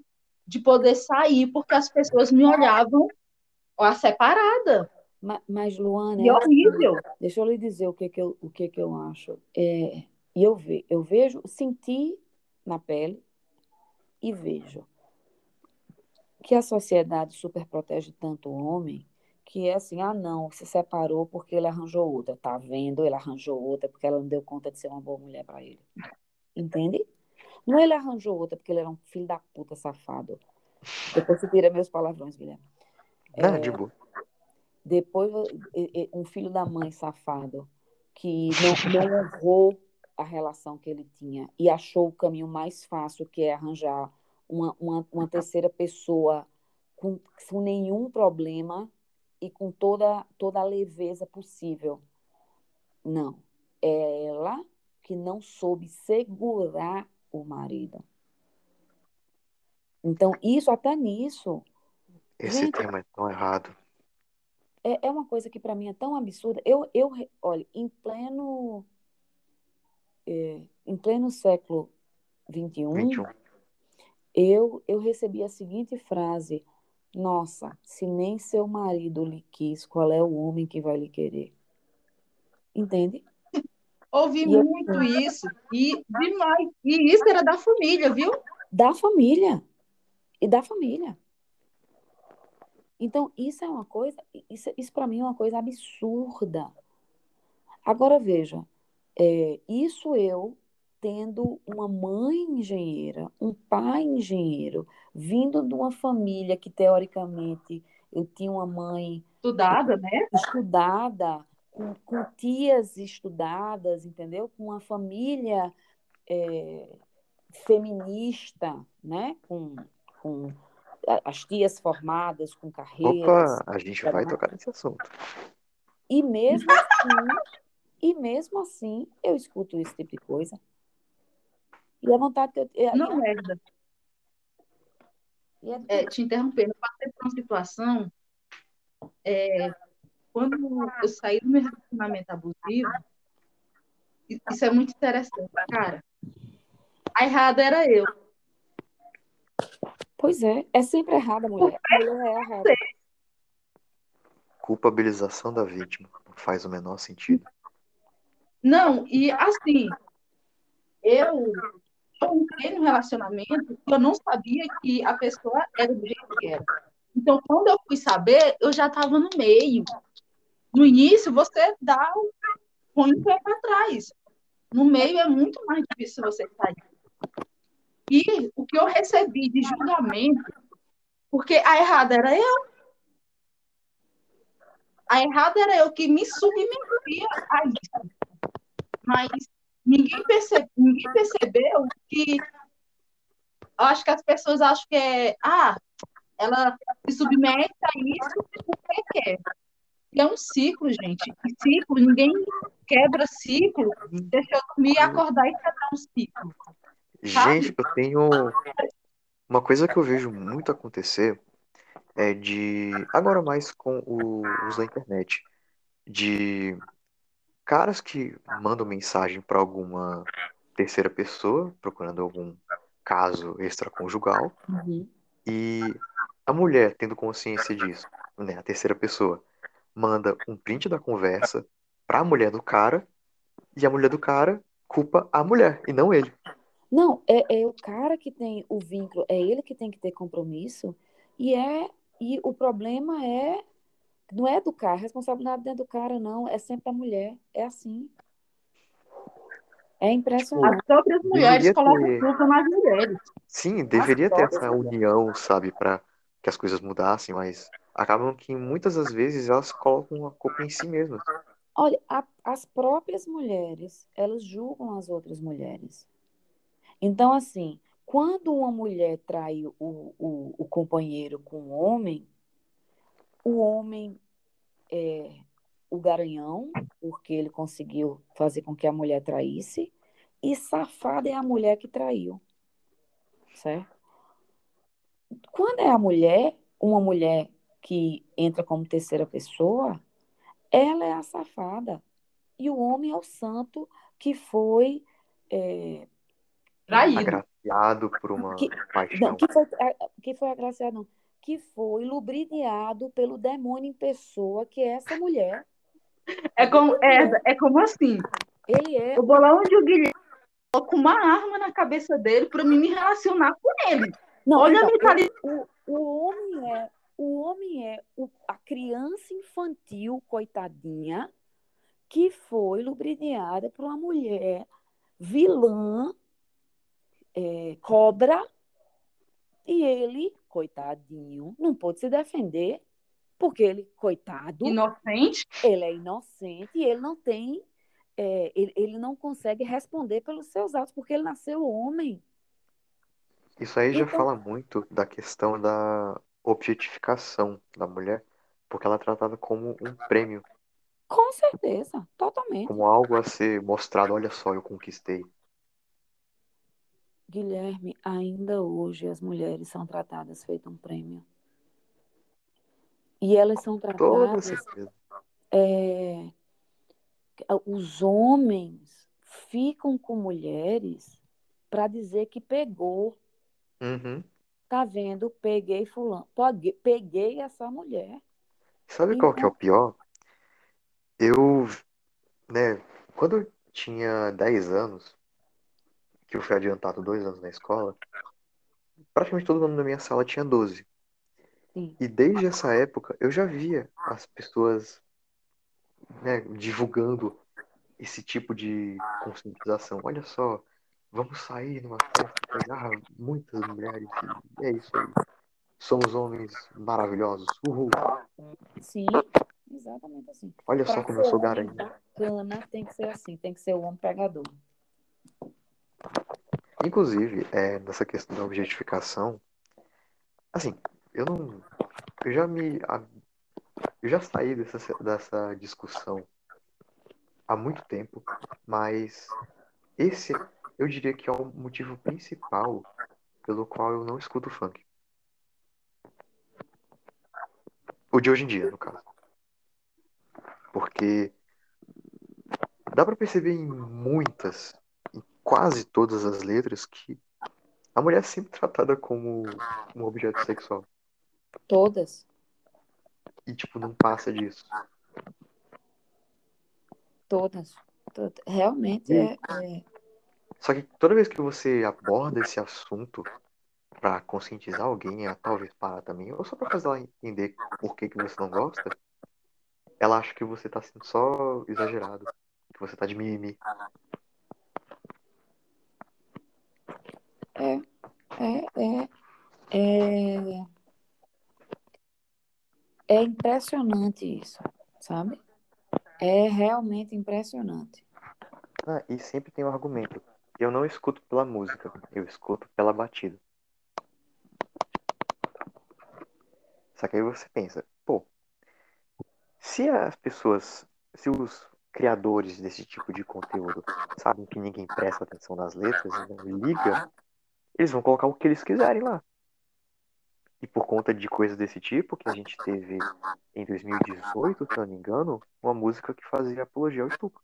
de poder sair, porque as pessoas me olhavam a separada. Ma- Mas, Luana, E é horrível. deixa eu lhe dizer o que que eu, o que que eu acho. É, e eu, ve, eu vejo, senti na pele e vejo que a sociedade superprotege tanto o homem que é assim, ah, não, se separou porque ele arranjou outra. Tá vendo? Ele arranjou outra porque ela não deu conta de ser uma boa mulher para ele. Entende? Não é ele arranjou outra porque ele era um filho da puta safado. Depois você tira meus palavrões, Guilherme. Não, de boa. Depois, um filho da mãe safado que não, não honrou a relação que ele tinha e achou o caminho mais fácil, que é arranjar uma, uma, uma terceira pessoa com, com nenhum problema e com toda, toda a leveza possível. Não. É ela que não soube segurar o marido. Então, isso, até nisso, Esse Gente, tema é tão errado. É, é uma coisa que para mim é tão absurda. Eu, eu, olha, em pleno, é, em pleno século XXI, 21. eu, eu recebi a seguinte frase: Nossa, se nem seu marido lhe quis, qual é o homem que vai lhe querer? Entende? Ouvi E eu- muito isso. E demais. E isso era da família, viu? Da família. E da família. Então, isso é uma coisa, isso, isso para mim é uma coisa absurda. Agora veja, é, isso eu tendo uma mãe engenheira, um pai engenheiro, vindo de uma família que teoricamente eu tinha uma mãe Estudada, né? estudada, com, com tias estudadas, entendeu? Com uma família é, feminista, né? Com, com as tias formadas, com carreiras. Opa, a gente vai tocar nesse assunto. E mesmo assim, e mesmo assim, eu escuto esse tipo de coisa. E a vontade que eu. Não, merda. É, te interrompendo, eu passei por uma situação. é, quando eu saí do meu relacionamento abusivo, isso é muito interessante, cara. A errada era eu. Pois é, é sempre errada, mulher. A mulher é errada. Culpabilização da vítima. Não faz o menor sentido. Não, e assim, eu eu entrei no relacionamento, eu não sabia que a pessoa era do jeito que era. Então, quando eu fui saber, eu já estava no meio. No início, você dá o põe o pé para trás. No meio é muito mais difícil você sair. E o que eu recebi de julgamento, porque a errada era eu. A errada era eu que me submetia a isso. Mas ninguém, percebe, ninguém percebeu que. Eu acho que as pessoas acham que é. Ah, ela se submete a isso porque quer. E é um ciclo, gente. E ciclo, ninguém quebra ciclo. Deixa eu dormir, acordar e quebrar um ciclo. Gente, eu tenho uma coisa que eu vejo muito acontecer é de agora mais com o uso da internet, de caras que mandam mensagem para alguma terceira pessoa procurando algum caso extraconjugal Uhum. e a mulher tendo consciência disso, né, a terceira pessoa manda um print da conversa para a mulher do cara e a mulher do cara culpa a mulher e não ele. Não, é, é o cara que tem o vínculo, é ele que tem que ter compromisso, e é e o problema é não é do cara, a responsabilidade não é do cara, não, é sempre da mulher. É assim. É impressionante. As próprias mulheres Deveria colocam ter- culpa nas mulheres. Sim, deveria ter próprias essa mulheres. união, sabe, para que as coisas mudassem, mas acabam que muitas das vezes elas colocam a culpa em si mesmas. Olha, a- as próprias mulheres, elas julgam as outras mulheres. Então, assim, quando uma mulher trai o, o, o companheiro com o homem, o homem é o garanhão, porque ele conseguiu fazer com que a mulher traísse, e safada é a mulher que traiu, certo? Quando é a mulher, uma mulher que entra como terceira pessoa, ela é a safada. E o homem é o santo que foi. é, Traído. Agraciado por uma Que- paixão. não, que foi, a- que foi agraciado, não. Que foi lubridiado pelo demônio em pessoa, que é essa mulher. É como, é, é como assim. Ele é. Eu vou lá onde o Guilherme coloca uma arma na cabeça dele para mim me relacionar com ele. Não, Olha a então, mentalidade. o, o homem é, o homem é o- a criança infantil, coitadinha, que foi lubridiada por uma mulher vilã, é, cobra, e ele, coitadinho, não pôde se defender, porque ele, coitado, Inocente. ele é inocente e ele não tem, é, ele, ele não consegue responder pelos seus atos, porque ele nasceu homem. Isso aí já Então- fala muito da questão da objetificação da mulher, porque ela é tratada como um prêmio, Com certeza, totalmente. como algo a ser mostrado, olha só, eu conquistei. Guilherme, ainda hoje as mulheres são tratadas feito um prêmio. E elas são tratadas. é, os homens ficam com mulheres para dizer que pegou. Uhum. Tá vendo? Peguei fulano. Peguei, essa mulher. Sabe qual que é o pior? Eu, né, quando eu tinha 10 anos, que eu fui adiantado dois anos na escola, praticamente todo mundo na minha sala tinha 12. Sim. E desde essa época eu já via as pessoas, né, divulgando esse tipo de conscientização. Olha só, vamos sair numa festa, pegar muitas mulheres e é isso aí. Somos homens maravilhosos. Uhul. Sim, exatamente assim. Olha só Pra como eu sou garanhão. bacana, tem que ser assim, tem que ser o homem pegador. Inclusive, é, nessa questão da objetificação, assim, eu não. Eu já me. Eu já saí dessa, dessa discussão há muito tempo, mas esse eu diria que é o motivo principal pelo qual eu não escuto funk. O de hoje em dia, no caso. Porque dá pra perceber em muitas, quase todas as letras, que a mulher é sempre tratada como um objeto sexual. Todas. E, tipo, não passa disso. Todas. Todas. Realmente E- é, é- Só que toda vez que você aborda esse assunto pra conscientizar alguém, a talvez parar também, ou só pra fazer ela entender por que, que você não gosta, ela acha que você tá sendo só exagerado, que você tá de mimimi. É, é, é, é, é impressionante isso, sabe? É realmente impressionante. Ah, e sempre tem um argumento. Eu não escuto pela música, eu escuto pela batida. Só que aí você pensa, pô, se as pessoas, se os criadores desse tipo de conteúdo sabem que ninguém presta atenção nas letras não liga, eles vão colocar o que eles quiserem lá. E por conta de coisas desse tipo, que a gente teve em 2018, se não me engano, uma música que fazia apologia ao estupro.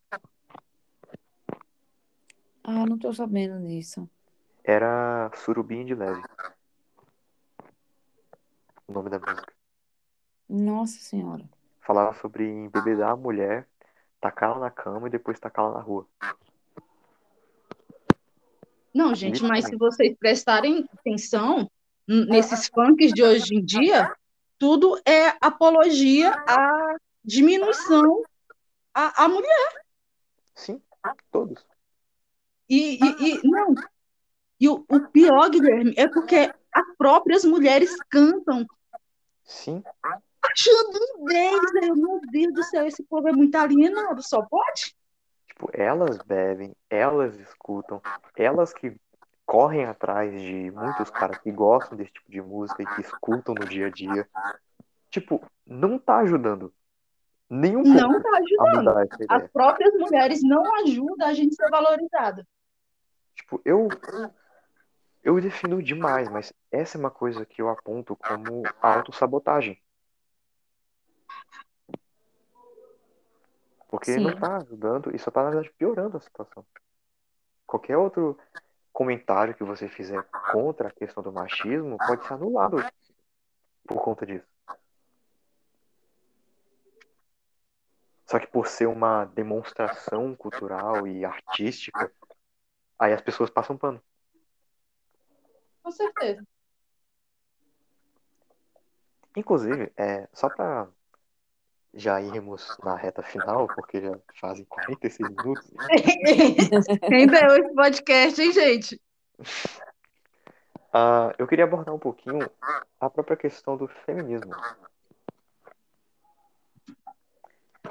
Ah, não tô sabendo disso. Era Surubim de Leve. O nome da música. Nossa Senhora. Falava sobre embebedar a mulher, tacá-la na cama e depois tacá-la na rua. Não, gente, mas se vocês prestarem atenção n- nesses funks de hoje em dia, tudo é apologia à diminuição à, à mulher. Sim, todos. E, e, e- não. E o, o pior, Guilherme, é porque as próprias mulheres cantam Sim, achando um deles. Aí eu, meu Deus do céu, esse povo é muito alienado, só pode? Tipo, elas bebem, elas escutam, elas que correm atrás de muitos caras que gostam desse tipo de música e que escutam no dia a dia. Tipo, não tá ajudando. Nenhum Não tá ajudando. As próprias mulheres não ajudam a gente ser valorizada. Tipo, eu eu defino demais, mas essa é uma coisa que eu aponto como autossabotagem. Porque não Sim. tá ajudando e só tá, na verdade, piorando a situação. Qualquer outro comentário que você fizer contra a questão do machismo pode ser anulado por conta disso. Só que por ser uma demonstração cultural e artística, aí as pessoas passam pano. Com certeza. Inclusive, é, só pra já irmos na reta final, porque já fazem 46 minutos, Rendeu esse podcast, hein, gente? ah, eu queria abordar um pouquinho a própria questão do feminismo.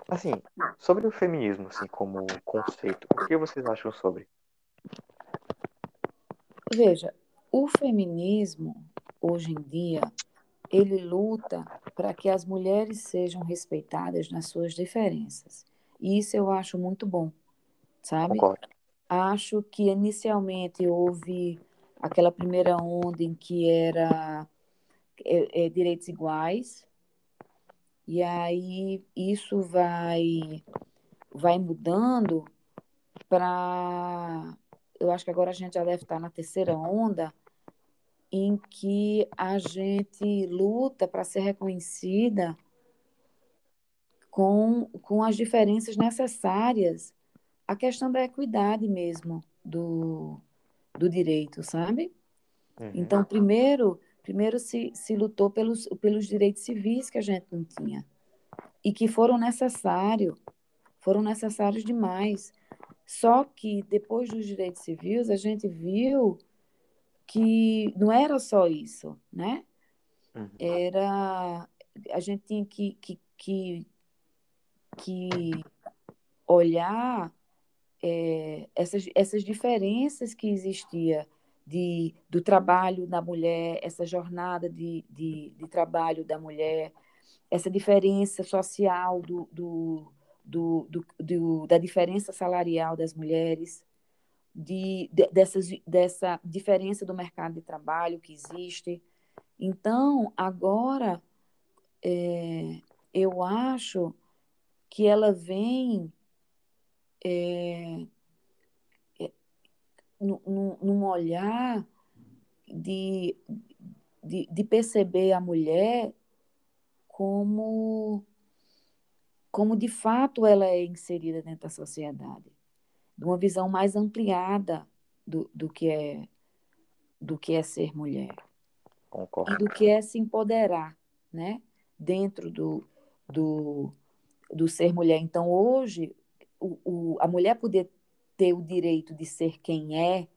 Assim, sobre o feminismo, assim, como conceito, o que vocês acham sobre? Veja, o feminismo, hoje em dia, ele luta para que as mulheres sejam respeitadas nas suas diferenças. E isso eu acho muito bom, sabe? Concordo. Acho que inicialmente houve aquela primeira onda em que era é, é, direitos iguais, e aí isso vai, vai mudando para. Eu acho que agora a gente já deve estar na terceira onda, em que a gente luta para ser reconhecida com, com as diferenças necessárias, a questão da equidade mesmo do, do direito, sabe? Uhum. Então, primeiro, primeiro se, se lutou pelos, pelos direitos civis que a gente não tinha e que foram necessários, foram necessários demais. Só que depois dos direitos civis, a gente viu que não era só isso, né? Uhum. Era a gente tinha que, que, que, que olhar é, essas, essas diferenças que existia de, do trabalho da mulher, essa jornada de, de, de trabalho da mulher, essa diferença social do, do, do, do, do da diferença salarial das mulheres, de, de, dessas, dessa diferença do mercado de trabalho que existe. Então, agora, é, eu acho que ela vem é, é, num, num olhar de, de, de perceber a mulher como, como de fato ela é inserida dentro da sociedade, de uma visão mais ampliada do, do que é do que é ser mulher Concordo. e do que é se empoderar, né? Dentro do, do, do ser mulher. Então, hoje, o, o, a mulher poder ter o direito de ser quem é,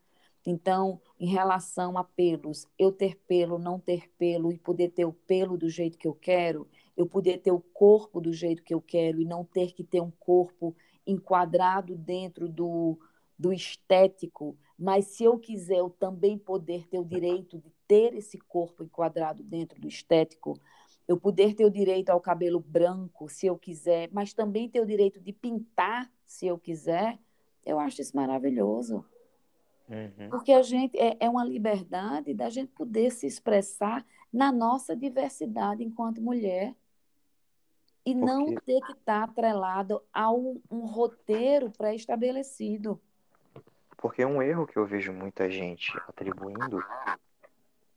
então, em relação a pelos, eu ter pelo, não ter pelo, e poder ter o pelo do jeito que eu quero, eu poder ter o corpo do jeito que eu quero e não ter que ter um corpo enquadrado dentro do, do estético, mas se eu quiser eu também poder ter o direito de ter esse corpo enquadrado dentro do estético, eu poder ter o direito ao cabelo branco, se eu quiser, mas também ter o direito de pintar, se eu quiser, eu acho isso maravilhoso. Uhum. Porque a gente é, é uma liberdade da gente poder se expressar na nossa diversidade enquanto mulher e não ter que estar atrelado a um, um roteiro pré-estabelecido. Porque um erro que eu vejo muita gente atribuindo,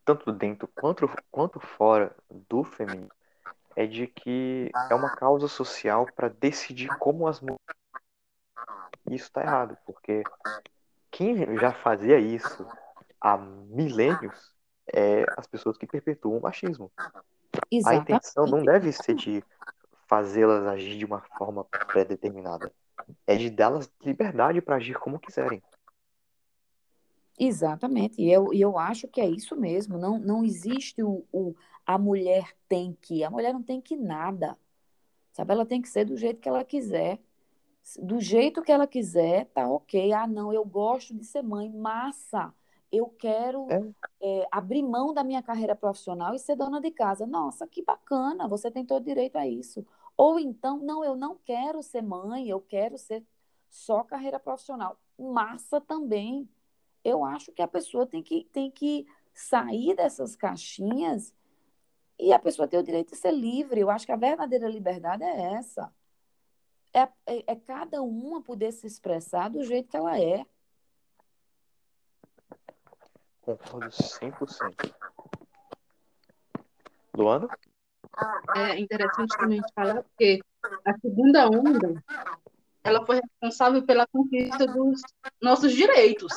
tanto dentro quanto, quanto fora do feminino, é de que é uma causa social para decidir como as mulheres. Isso está errado, porque quem já fazia isso há milênios é as pessoas que perpetuam o machismo. A Exatamente. intenção não deve ser de fazê-las agir de uma forma pré-determinada. É de dá-las liberdade para agir como quiserem. Exatamente, e eu, eu acho que é isso mesmo. Não, não existe o, o a mulher tem que. A mulher não tem que nada. Sabe? Ela tem que ser do jeito que ela quiser. Do jeito que ela quiser, tá ok. Ah, não, eu gosto de ser mãe. Massa! Eu quero é, abrir mão da minha carreira profissional e ser dona de casa. Nossa, que bacana! Você tem todo direito a isso. Ou então, não, eu não quero ser mãe, eu quero ser só carreira profissional. Massa também eu acho que a pessoa tem que, tem que sair dessas caixinhas e a pessoa tem o direito de ser livre. Eu acho que a verdadeira liberdade é essa. É, é, é cada uma poder se expressar do jeito que ela é. Concordo 100%. Luana? É interessante também a gente falar porque a segunda onda ela foi responsável pela conquista dos nossos direitos.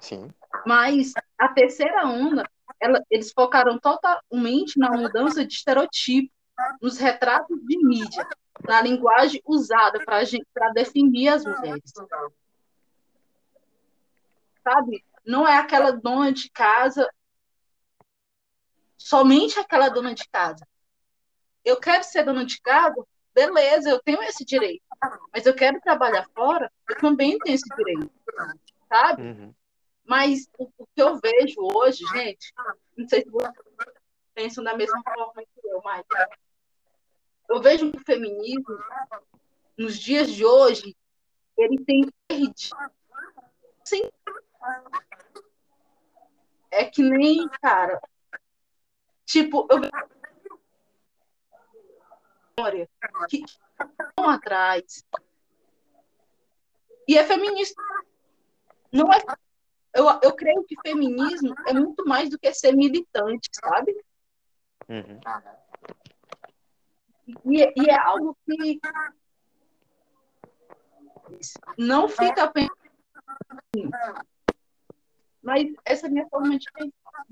Sim. Mas a terceira onda, ela, eles focaram totalmente na mudança de estereotipo, nos retratos de mídia, na linguagem usada para definir as mulheres. Sabe? Não é aquela dona de casa, somente aquela dona de casa. Eu quero ser dona de casa, beleza, eu tenho esse direito. Mas eu quero trabalhar fora, eu também tenho esse direito. Sabe? Uhum. Mas o, o, que eu vejo hoje, gente, não sei se vocês pensam da mesma forma que eu, mas eu vejo que o feminismo, nos dias de hoje, ele tem perdido. Sim. É que nem, cara, tipo, eu que estão atrás. E é feminista. Não é eu, eu creio que feminismo é muito mais do que ser militante, sabe? Uhum. E, e, é algo que não fica pensando. Mas essa é a minha forma de pensar.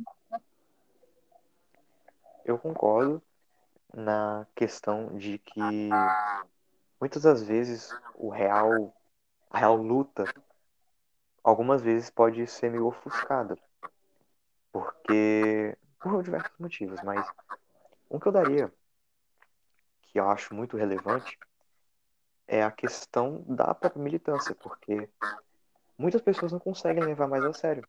Eu concordo na questão de que muitas das vezes o real, a real luta algumas vezes pode ser meio ofuscada. Porque. por diversos motivos, mas um que eu daria, que eu acho muito relevante, é a questão da própria militância, porque muitas pessoas não conseguem levar mais a sério.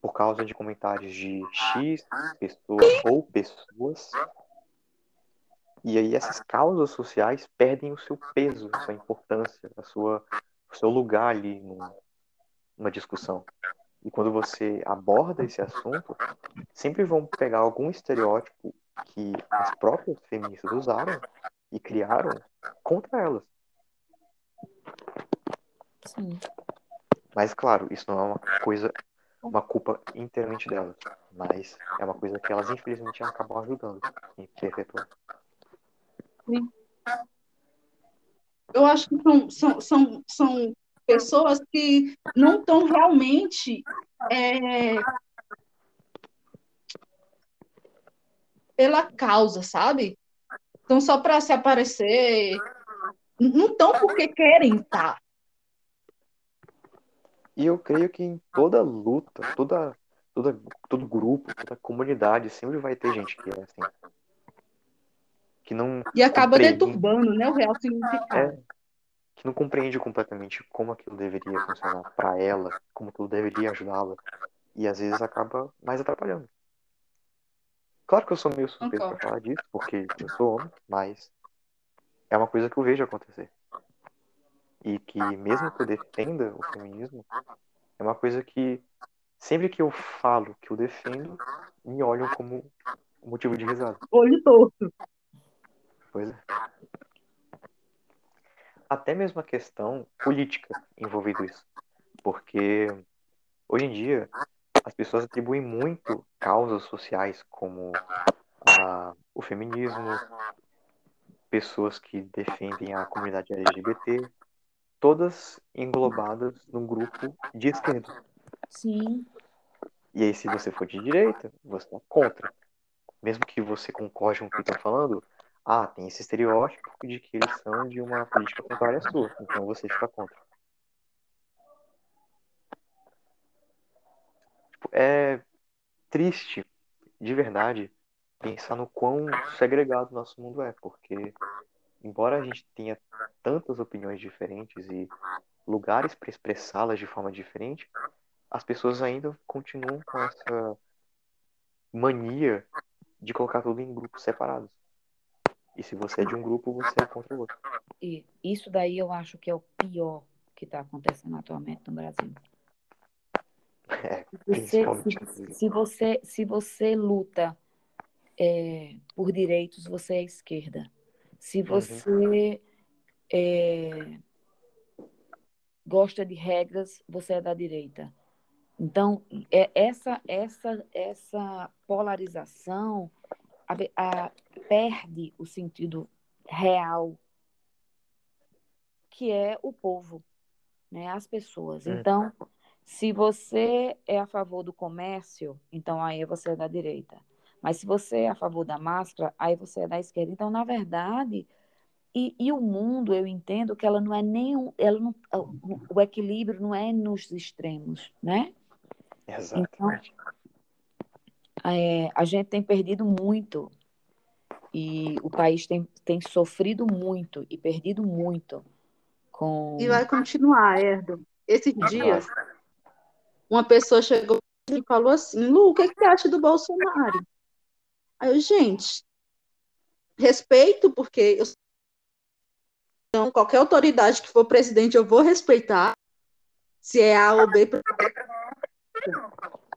Por causa de comentários de X pessoas ou pessoas. E aí essas causas sociais perdem o seu peso, a sua importância, a sua o seu lugar ali numa, numa discussão. E quando você aborda esse assunto, sempre vão pegar algum estereótipo que as próprias feministas usaram e criaram contra elas. Sim. Mas, claro, isso não é uma coisa, uma culpa inteiramente delas. Mas é uma coisa que elas, infelizmente, acabam ajudando em perpetuar. Sim. Eu acho que são, são, são, são pessoas que não estão realmente é, pela causa, sabe? Então, só para se aparecer, não estão porque querem estar. E eu creio que em toda luta, toda, toda, todo grupo, toda comunidade, sempre vai ter gente que é assim. Que não E acaba deturbando né, o real significado. É, que não compreende completamente como aquilo deveria funcionar para ela, como aquilo deveria ajudá-la. E às vezes acaba mais atrapalhando. Claro que eu sou meio suspeito pra falar disso, porque eu sou homem, mas é uma coisa que eu vejo acontecer. E que mesmo que eu defenda o feminismo, é uma coisa que sempre que eu falo que eu defendo, me olham como motivo de risada. Olho torto. Pois é. Até mesmo a questão política envolvendo isso. Porque hoje em dia as pessoas atribuem muito causas sociais como a- o feminismo, pessoas que defendem a comunidade LGBT, todas englobadas num grupo de esquerda. Sim, E aí, se você for de direita, você é contra. Mesmo que você concorde com o que estão falando, ah, tem esse estereótipo de que eles são de uma política contrária à sua, então você fica contra. Tipo, é triste, de verdade, pensar no quão segregado nosso mundo é, porque embora a gente tenha tantas opiniões diferentes e lugares para expressá-las de forma diferente, as pessoas ainda continuam com essa mania de colocar tudo em grupos separados. E se você é de um grupo, você é contra o outro. e isso daí eu acho que é o pior que está acontecendo atualmente no Brasil. É, Você- se, se você, se você luta é, por direitos, você é esquerda. Se você é, gosta de regras, você é da direita. Então, é, essa, essa, essa polarização a- a- perde o sentido real, que é o povo, né? as pessoas. Hum. Então, se você é a favor do comércio, então aí você é da direita. Mas se você é a favor da máscara, aí você é da esquerda. Então, na verdade, e, e o mundo, eu entendo que ela não é nem um, ela não, o, equilíbrio não é nos extremos, né? Exatamente. É, a gente tem perdido muito e o país tem, tem sofrido muito e perdido muito com E vai continuar, Erdo. Esses dias, uma pessoa chegou e falou assim: Lu, o que, que você acha do Bolsonaro? Aí eu, gente, respeito, porque eu então, qualquer autoridade que for presidente, eu vou respeitar, se é A ou B.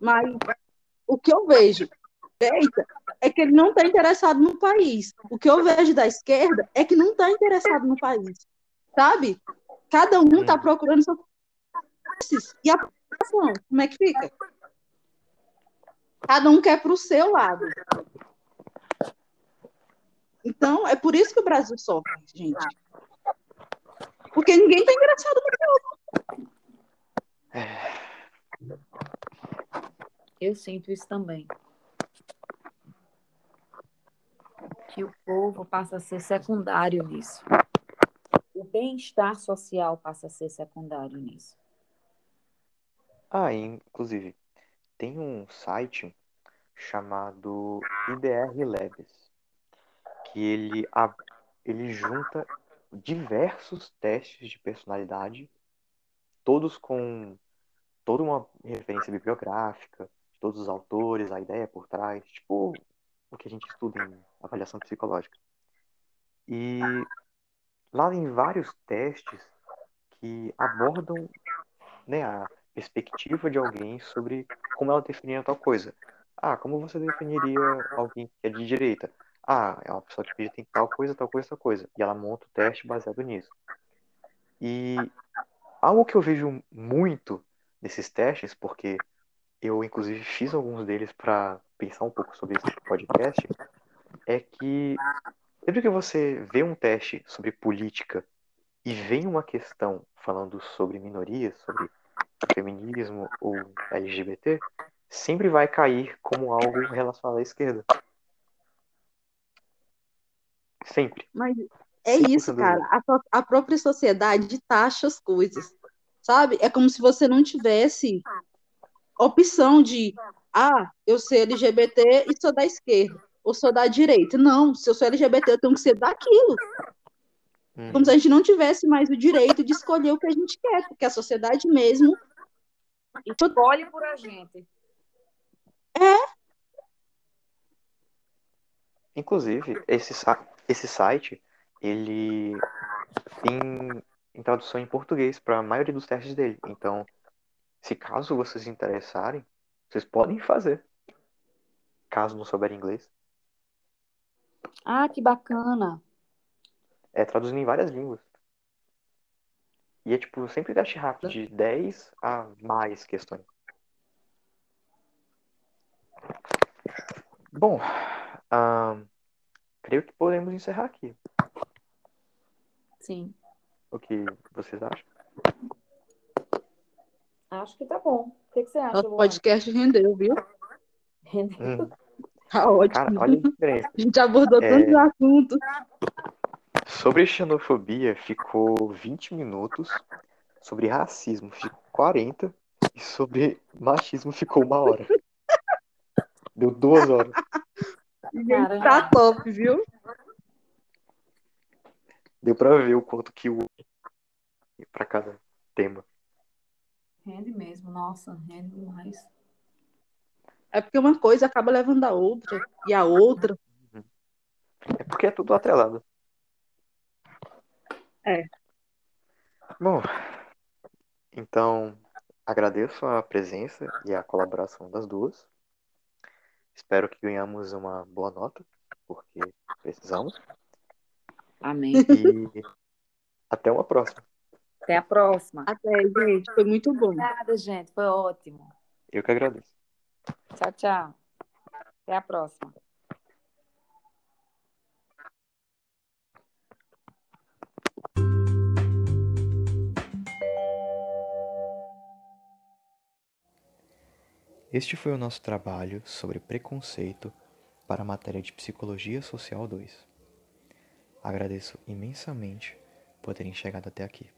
Mas o que eu vejo direita é que ele não está interessado no país. O que eu vejo da esquerda é que não está interessado no país. Sabe? Cada um está procurando seus. E a população, como é que fica? Cada um quer para o seu lado. Então, é por isso que o Brasil sofre, gente. Porque ninguém está interessado no povo. Eu sinto isso também. Que o povo passa a ser secundário nisso. O bem-estar social passa a ser secundário nisso. Ah, inclusive, tem um site chamado IDR Labs, que ele, a- ele junta diversos testes de personalidade, todos com toda uma referência bibliográfica, todos os autores, a ideia por trás, tipo o que a gente estuda em avaliação psicológica. E lá tem vários testes que abordam né, a perspectiva de alguém sobre como ela definiria tal coisa. Ah, como você definiria alguém que é de direita? Ah, é uma pessoa que acredita em tal coisa, tal coisa, tal coisa. E ela monta o teste baseado nisso. E algo que eu vejo muito nesses testes, porque eu inclusive fiz alguns deles para pensar um pouco sobre esse podcast, é que sempre que você vê um teste sobre política e vem uma questão falando sobre minorias, sobre feminismo ou LGBT, sempre vai cair como algo relacionado à esquerda. Sempre. Mas é isso, cara. A, a própria sociedade taxa as coisas. Sabe? É como se você não tivesse opção de, ah, eu sou LGBT e sou da esquerda, ou sou da direita. Não, se eu sou LGBT, eu tenho que ser daquilo. Hum. Como se a gente não tivesse mais o direito de escolher o que a gente quer, porque a sociedade mesmo escolhe por a gente. É. Inclusive, esse, esse site, ele tem, tem tradução em português para a maioria dos testes dele. Então, se caso vocês interessarem, vocês podem fazer. Caso não souberem inglês. Ah, que bacana. É traduzindo em várias línguas. E é tipo, sempre teste rápido, de 10 a mais questões. Bom, uh, creio que podemos encerrar aqui. Sim. O que vocês acham? Acho que tá bom. O que, que você acha? O podcast rendeu, viu? Rendeu. Hum. Tá ótimo. Cara, olha a diferença. A gente abordou é... tantos assuntos. Sobre xenofobia ficou 20 minutos, sobre racismo ficou 40 e sobre machismo ficou uma hora. Deu duas horas. Tá top, viu? Deu pra ver o quanto que o para cada tema. Rende mesmo, nossa, rende demais. É porque uma coisa acaba levando a outra, e a outra. É porque é tudo atrelado. É. Bom, então agradeço a presença e a colaboração das duas. Espero que ganhamos uma boa nota, porque precisamos. Amém. E até uma próxima. Até a próxima. Até, gente. Foi muito bom. Obrigada, gente. Foi ótimo. Eu que agradeço. Tchau, tchau. Até a próxima. Este foi o nosso trabalho sobre preconceito para a matéria de Psicologia Social 2. Agradeço imensamente por terem chegado até aqui.